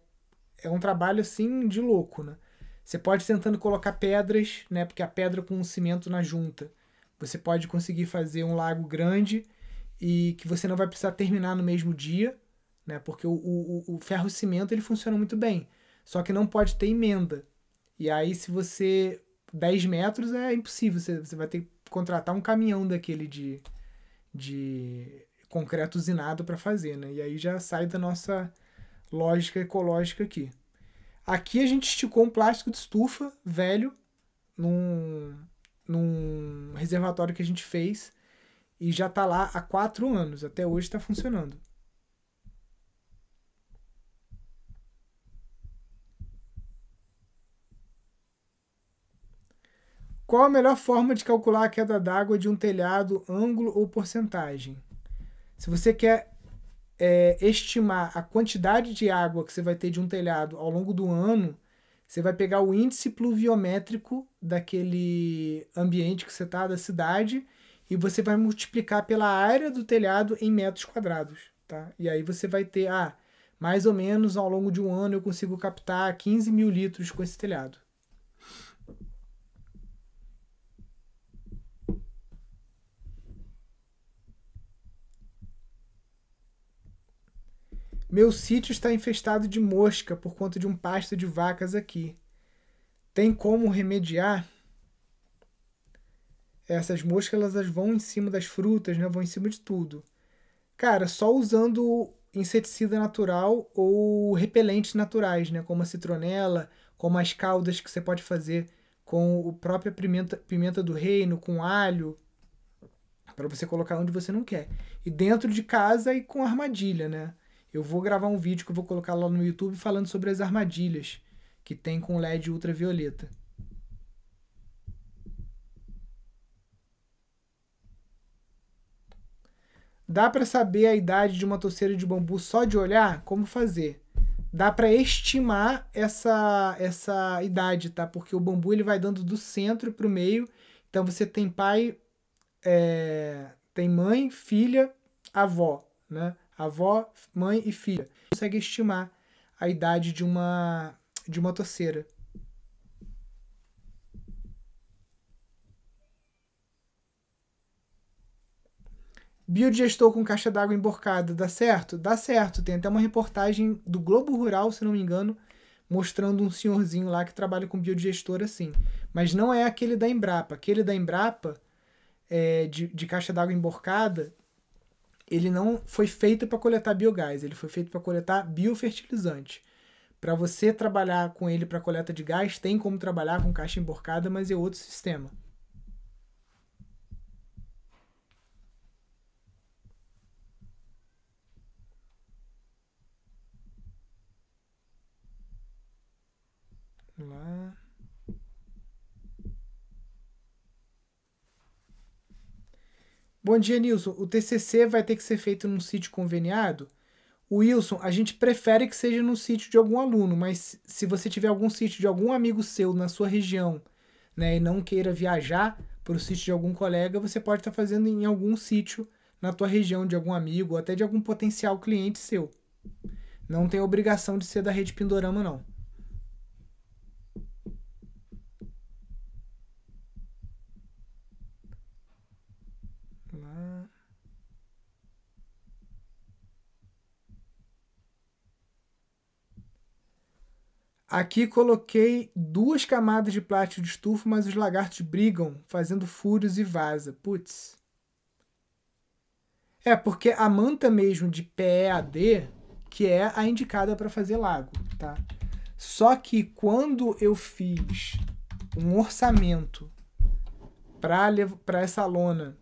é um trabalho assim de louco. Né? Você pode tentando colocar pedras, né? porque a pedra com o cimento na junta. Você pode conseguir fazer um lago grande e que você não vai precisar terminar no mesmo dia, né? Porque o, o, o ferro cimento ele funciona muito bem, só que não pode ter emenda. E aí, se você 10 metros é impossível, você, você vai ter que contratar um caminhão daquele de, de concreto usinado para fazer, né? E aí já sai da nossa lógica ecológica aqui. Aqui a gente esticou um plástico de estufa velho num, num reservatório que a gente fez e já está lá há quatro anos. Até hoje está funcionando. Qual a melhor forma de calcular a queda d'água de um telhado, ângulo ou porcentagem? Se você quer é, estimar a quantidade de água que você vai ter de um telhado ao longo do ano, você vai pegar o índice pluviométrico daquele ambiente que você está, da cidade, e você vai multiplicar pela área do telhado em metros quadrados, tá? E aí você vai ter, ah, mais ou menos ao longo de um ano eu consigo captar 15 mil litros com esse telhado. Meu sítio está infestado de mosca por conta de um pasto de vacas aqui. Tem como remediar? Essas moscas elas vão em cima das frutas, né? Vão em cima de tudo. Cara, só usando inseticida natural ou repelentes naturais, né? Como a citronela, como as caldas que você pode fazer com a própria pimenta, pimenta do reino, com alho, para você colocar onde você não quer. E dentro de casa e com armadilha, né? Eu vou gravar um vídeo que eu vou colocar lá no YouTube falando sobre as armadilhas que tem com LED ultravioleta. Dá para saber a idade de uma toceira de bambu só de olhar? Como fazer? Dá para estimar essa essa idade, tá? Porque o bambu ele vai dando do centro para o meio. Então você tem pai, é, tem mãe, filha, avó, né? Avó, mãe e filha. Consegue estimar a idade de uma de motosseira. Biodigestor com caixa d'água emborcada, dá certo? Dá certo. Tem até uma reportagem do Globo Rural, se não me engano, mostrando um senhorzinho lá que trabalha com biodigestor assim. Mas não é aquele da Embrapa. Aquele da Embrapa, é, de, de caixa d'água emborcada, ele não foi feito para coletar biogás, ele foi feito para coletar biofertilizante. Para você trabalhar com ele para coleta de gás, tem como trabalhar com caixa emborcada, mas é outro sistema. Lá. Bom dia, Nilson. O TCC vai ter que ser feito num sítio conveniado? Wilson, a gente prefere que seja no sítio de algum aluno, mas se você tiver algum sítio de algum amigo seu na sua região, né, e não queira viajar para o sítio de algum colega, você pode estar tá fazendo em algum sítio na tua região de algum amigo ou até de algum potencial cliente seu. Não tem obrigação de ser da rede Pindorama, não. Aqui coloquei duas camadas de plástico de estufa, mas os lagartos brigam, fazendo furos e vaza. Putz. É, porque a manta mesmo de PEAD, que é a indicada para fazer lago, tá? Só que quando eu fiz um orçamento para essa lona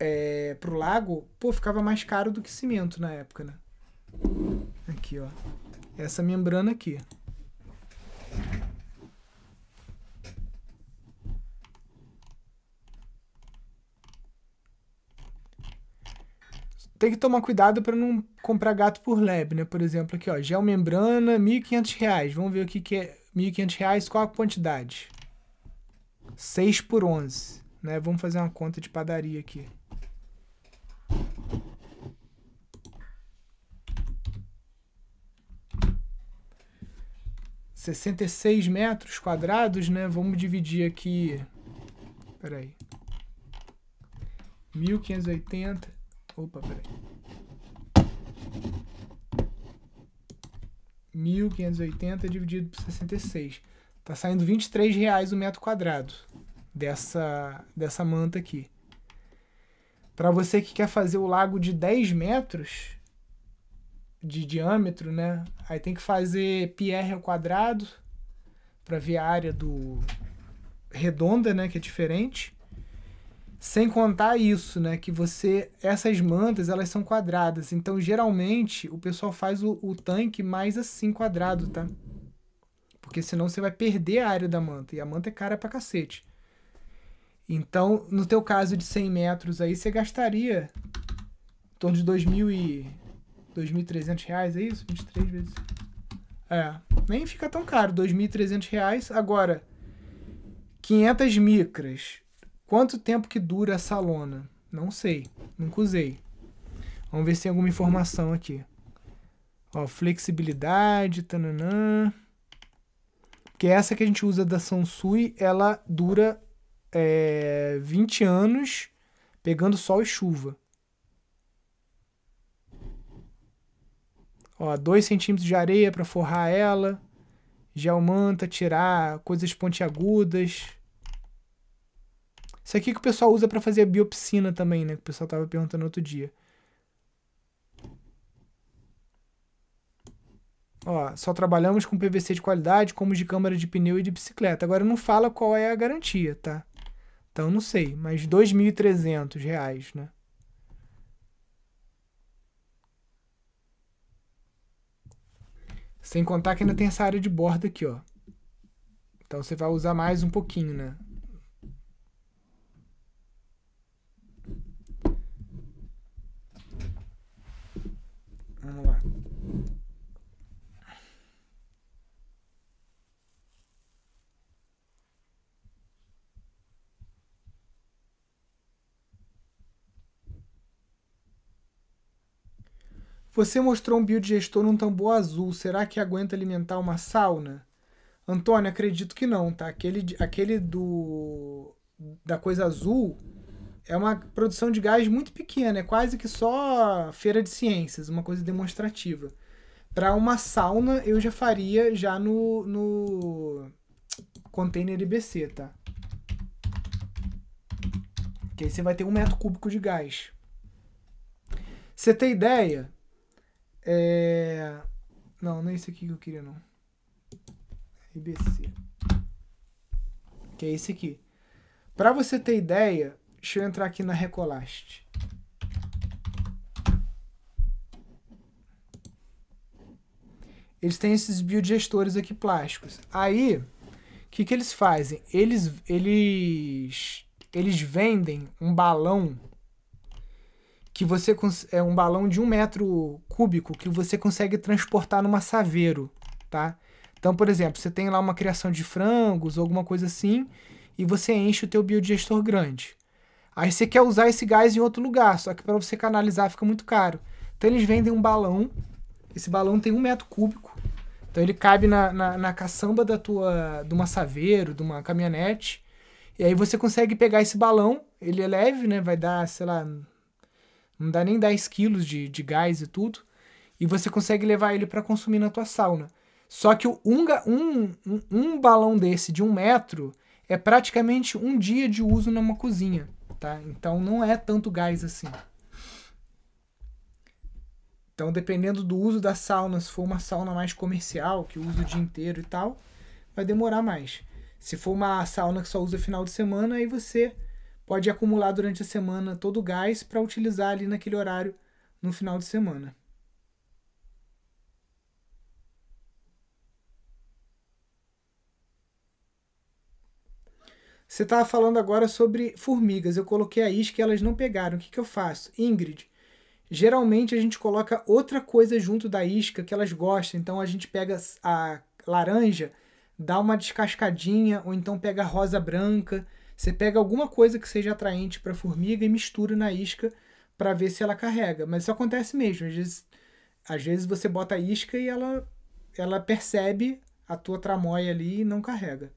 é, pro lago, pô, ficava mais caro do que cimento na época, né? Aqui, ó essa membrana aqui. Tem que tomar cuidado para não comprar gato por lebre, né? Por exemplo, aqui, ó, gel membrana, R$ 1.500. Vamos ver o que, que é R$ 1.500, qual a quantidade? 6 por 11, né? Vamos fazer uma conta de padaria aqui. 66 metros quadrados, né? Vamos dividir aqui. Peraí. 1580. Opa, peraí. 1580 dividido por 66. Tá saindo 23 reais o metro quadrado dessa, dessa manta aqui. Para você que quer fazer o lago de 10 metros, de diâmetro, né? Aí tem que fazer PR ao quadrado para ver a área do redonda, né, que é diferente. Sem contar isso, né, que você essas mantas, elas são quadradas. Então, geralmente, o pessoal faz o, o tanque mais assim quadrado, tá? Porque senão você vai perder a área da manta e a manta é cara pra cacete. Então, no teu caso de 100 metros aí, você gastaria em torno de 2.000 e 2.300 reais, é isso? 23 vezes. É, nem fica tão caro, 2.300 reais. Agora, 500 micras. Quanto tempo que dura essa lona? Não sei, nunca usei. Vamos ver se tem alguma informação aqui. Ó, flexibilidade, tananã. Que essa que a gente usa da Sansui, ela dura é, 20 anos pegando sol e chuva. Ó, 2 centímetros de areia para forrar ela. Gel manta, tirar coisas pontiagudas. Isso aqui que o pessoal usa para fazer a biopsina também, né? Que o pessoal tava perguntando outro dia. Ó, só trabalhamos com PVC de qualidade, como de câmara de pneu e de bicicleta. Agora não fala qual é a garantia, tá? Então não sei, mas R$ 2.300, né? Sem contar que ainda tem essa área de borda aqui, ó. Então você vai usar mais um pouquinho, né? Vamos lá. Você mostrou um biodigestor num tambor azul. Será que aguenta alimentar uma sauna? Antônio, acredito que não, tá? Aquele, aquele do da coisa azul é uma produção de gás muito pequena, é quase que só feira de ciências, uma coisa demonstrativa. Para uma sauna eu já faria já no, no container IBC, tá? Que aí você vai ter um metro cúbico de gás. Você tem ideia? É... Não, não é esse aqui que eu queria não. IBC. Que é esse aqui. Para você ter ideia, deixa eu entrar aqui na Recolast. Eles têm esses biodigestores aqui plásticos. Aí, o que, que eles fazem? Eles, eles, eles vendem um balão que você é um balão de um metro cúbico que você consegue transportar numa saveiro, tá? Então, por exemplo, você tem lá uma criação de frangos ou alguma coisa assim e você enche o teu biodigestor grande. Aí você quer usar esse gás em outro lugar, só que para você canalizar fica muito caro. Então eles vendem um balão, esse balão tem um metro cúbico, então ele cabe na, na, na caçamba da tua, de uma saveiro, de uma caminhonete, e aí você consegue pegar esse balão, ele é leve, né, vai dar, sei lá, não dá nem 10 quilos de, de gás e tudo, e você consegue levar ele para consumir na tua sauna. Só que um, um, um, balão desse de um metro é praticamente um dia de uso numa cozinha, tá? Então não é tanto gás assim. Então, dependendo do uso da sauna, se for uma sauna mais comercial, que usa o dia inteiro e tal, vai demorar mais. Se for uma sauna que só usa final de semana, aí você pode acumular durante a semana todo o gás para utilizar ali naquele horário no final de semana. Você estava falando agora sobre formigas. Eu coloquei a isca e elas não pegaram. O que, que eu faço? Ingrid, geralmente a gente coloca outra coisa junto da isca que elas gostam. Então a gente pega a laranja, dá uma descascadinha, ou então pega a rosa branca. Você pega alguma coisa que seja atraente para a formiga e mistura na isca para ver se ela carrega. Mas isso acontece mesmo. Às vezes, às vezes você bota a isca e ela, ela percebe a tua tramóia ali e não carrega.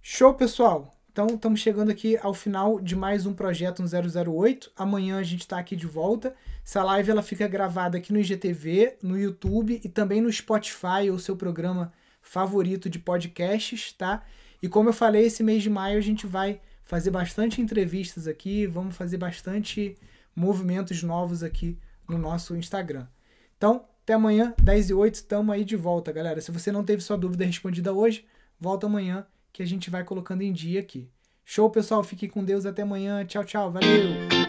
Show, pessoal! Então, estamos chegando aqui ao final de mais um projeto 008. Amanhã a gente está aqui de volta. Essa live ela fica gravada aqui no IGTV, no YouTube e também no Spotify, o seu programa favorito de podcasts, tá? E como eu falei, esse mês de maio a gente vai fazer bastante entrevistas aqui, vamos fazer bastante movimentos novos aqui no nosso Instagram. Então, até amanhã, 10 e 8, estamos aí de volta, galera. Se você não teve sua dúvida respondida hoje, volta amanhã que a gente vai colocando em dia aqui. Show, pessoal. Fique com Deus. Até amanhã. Tchau, tchau. Valeu!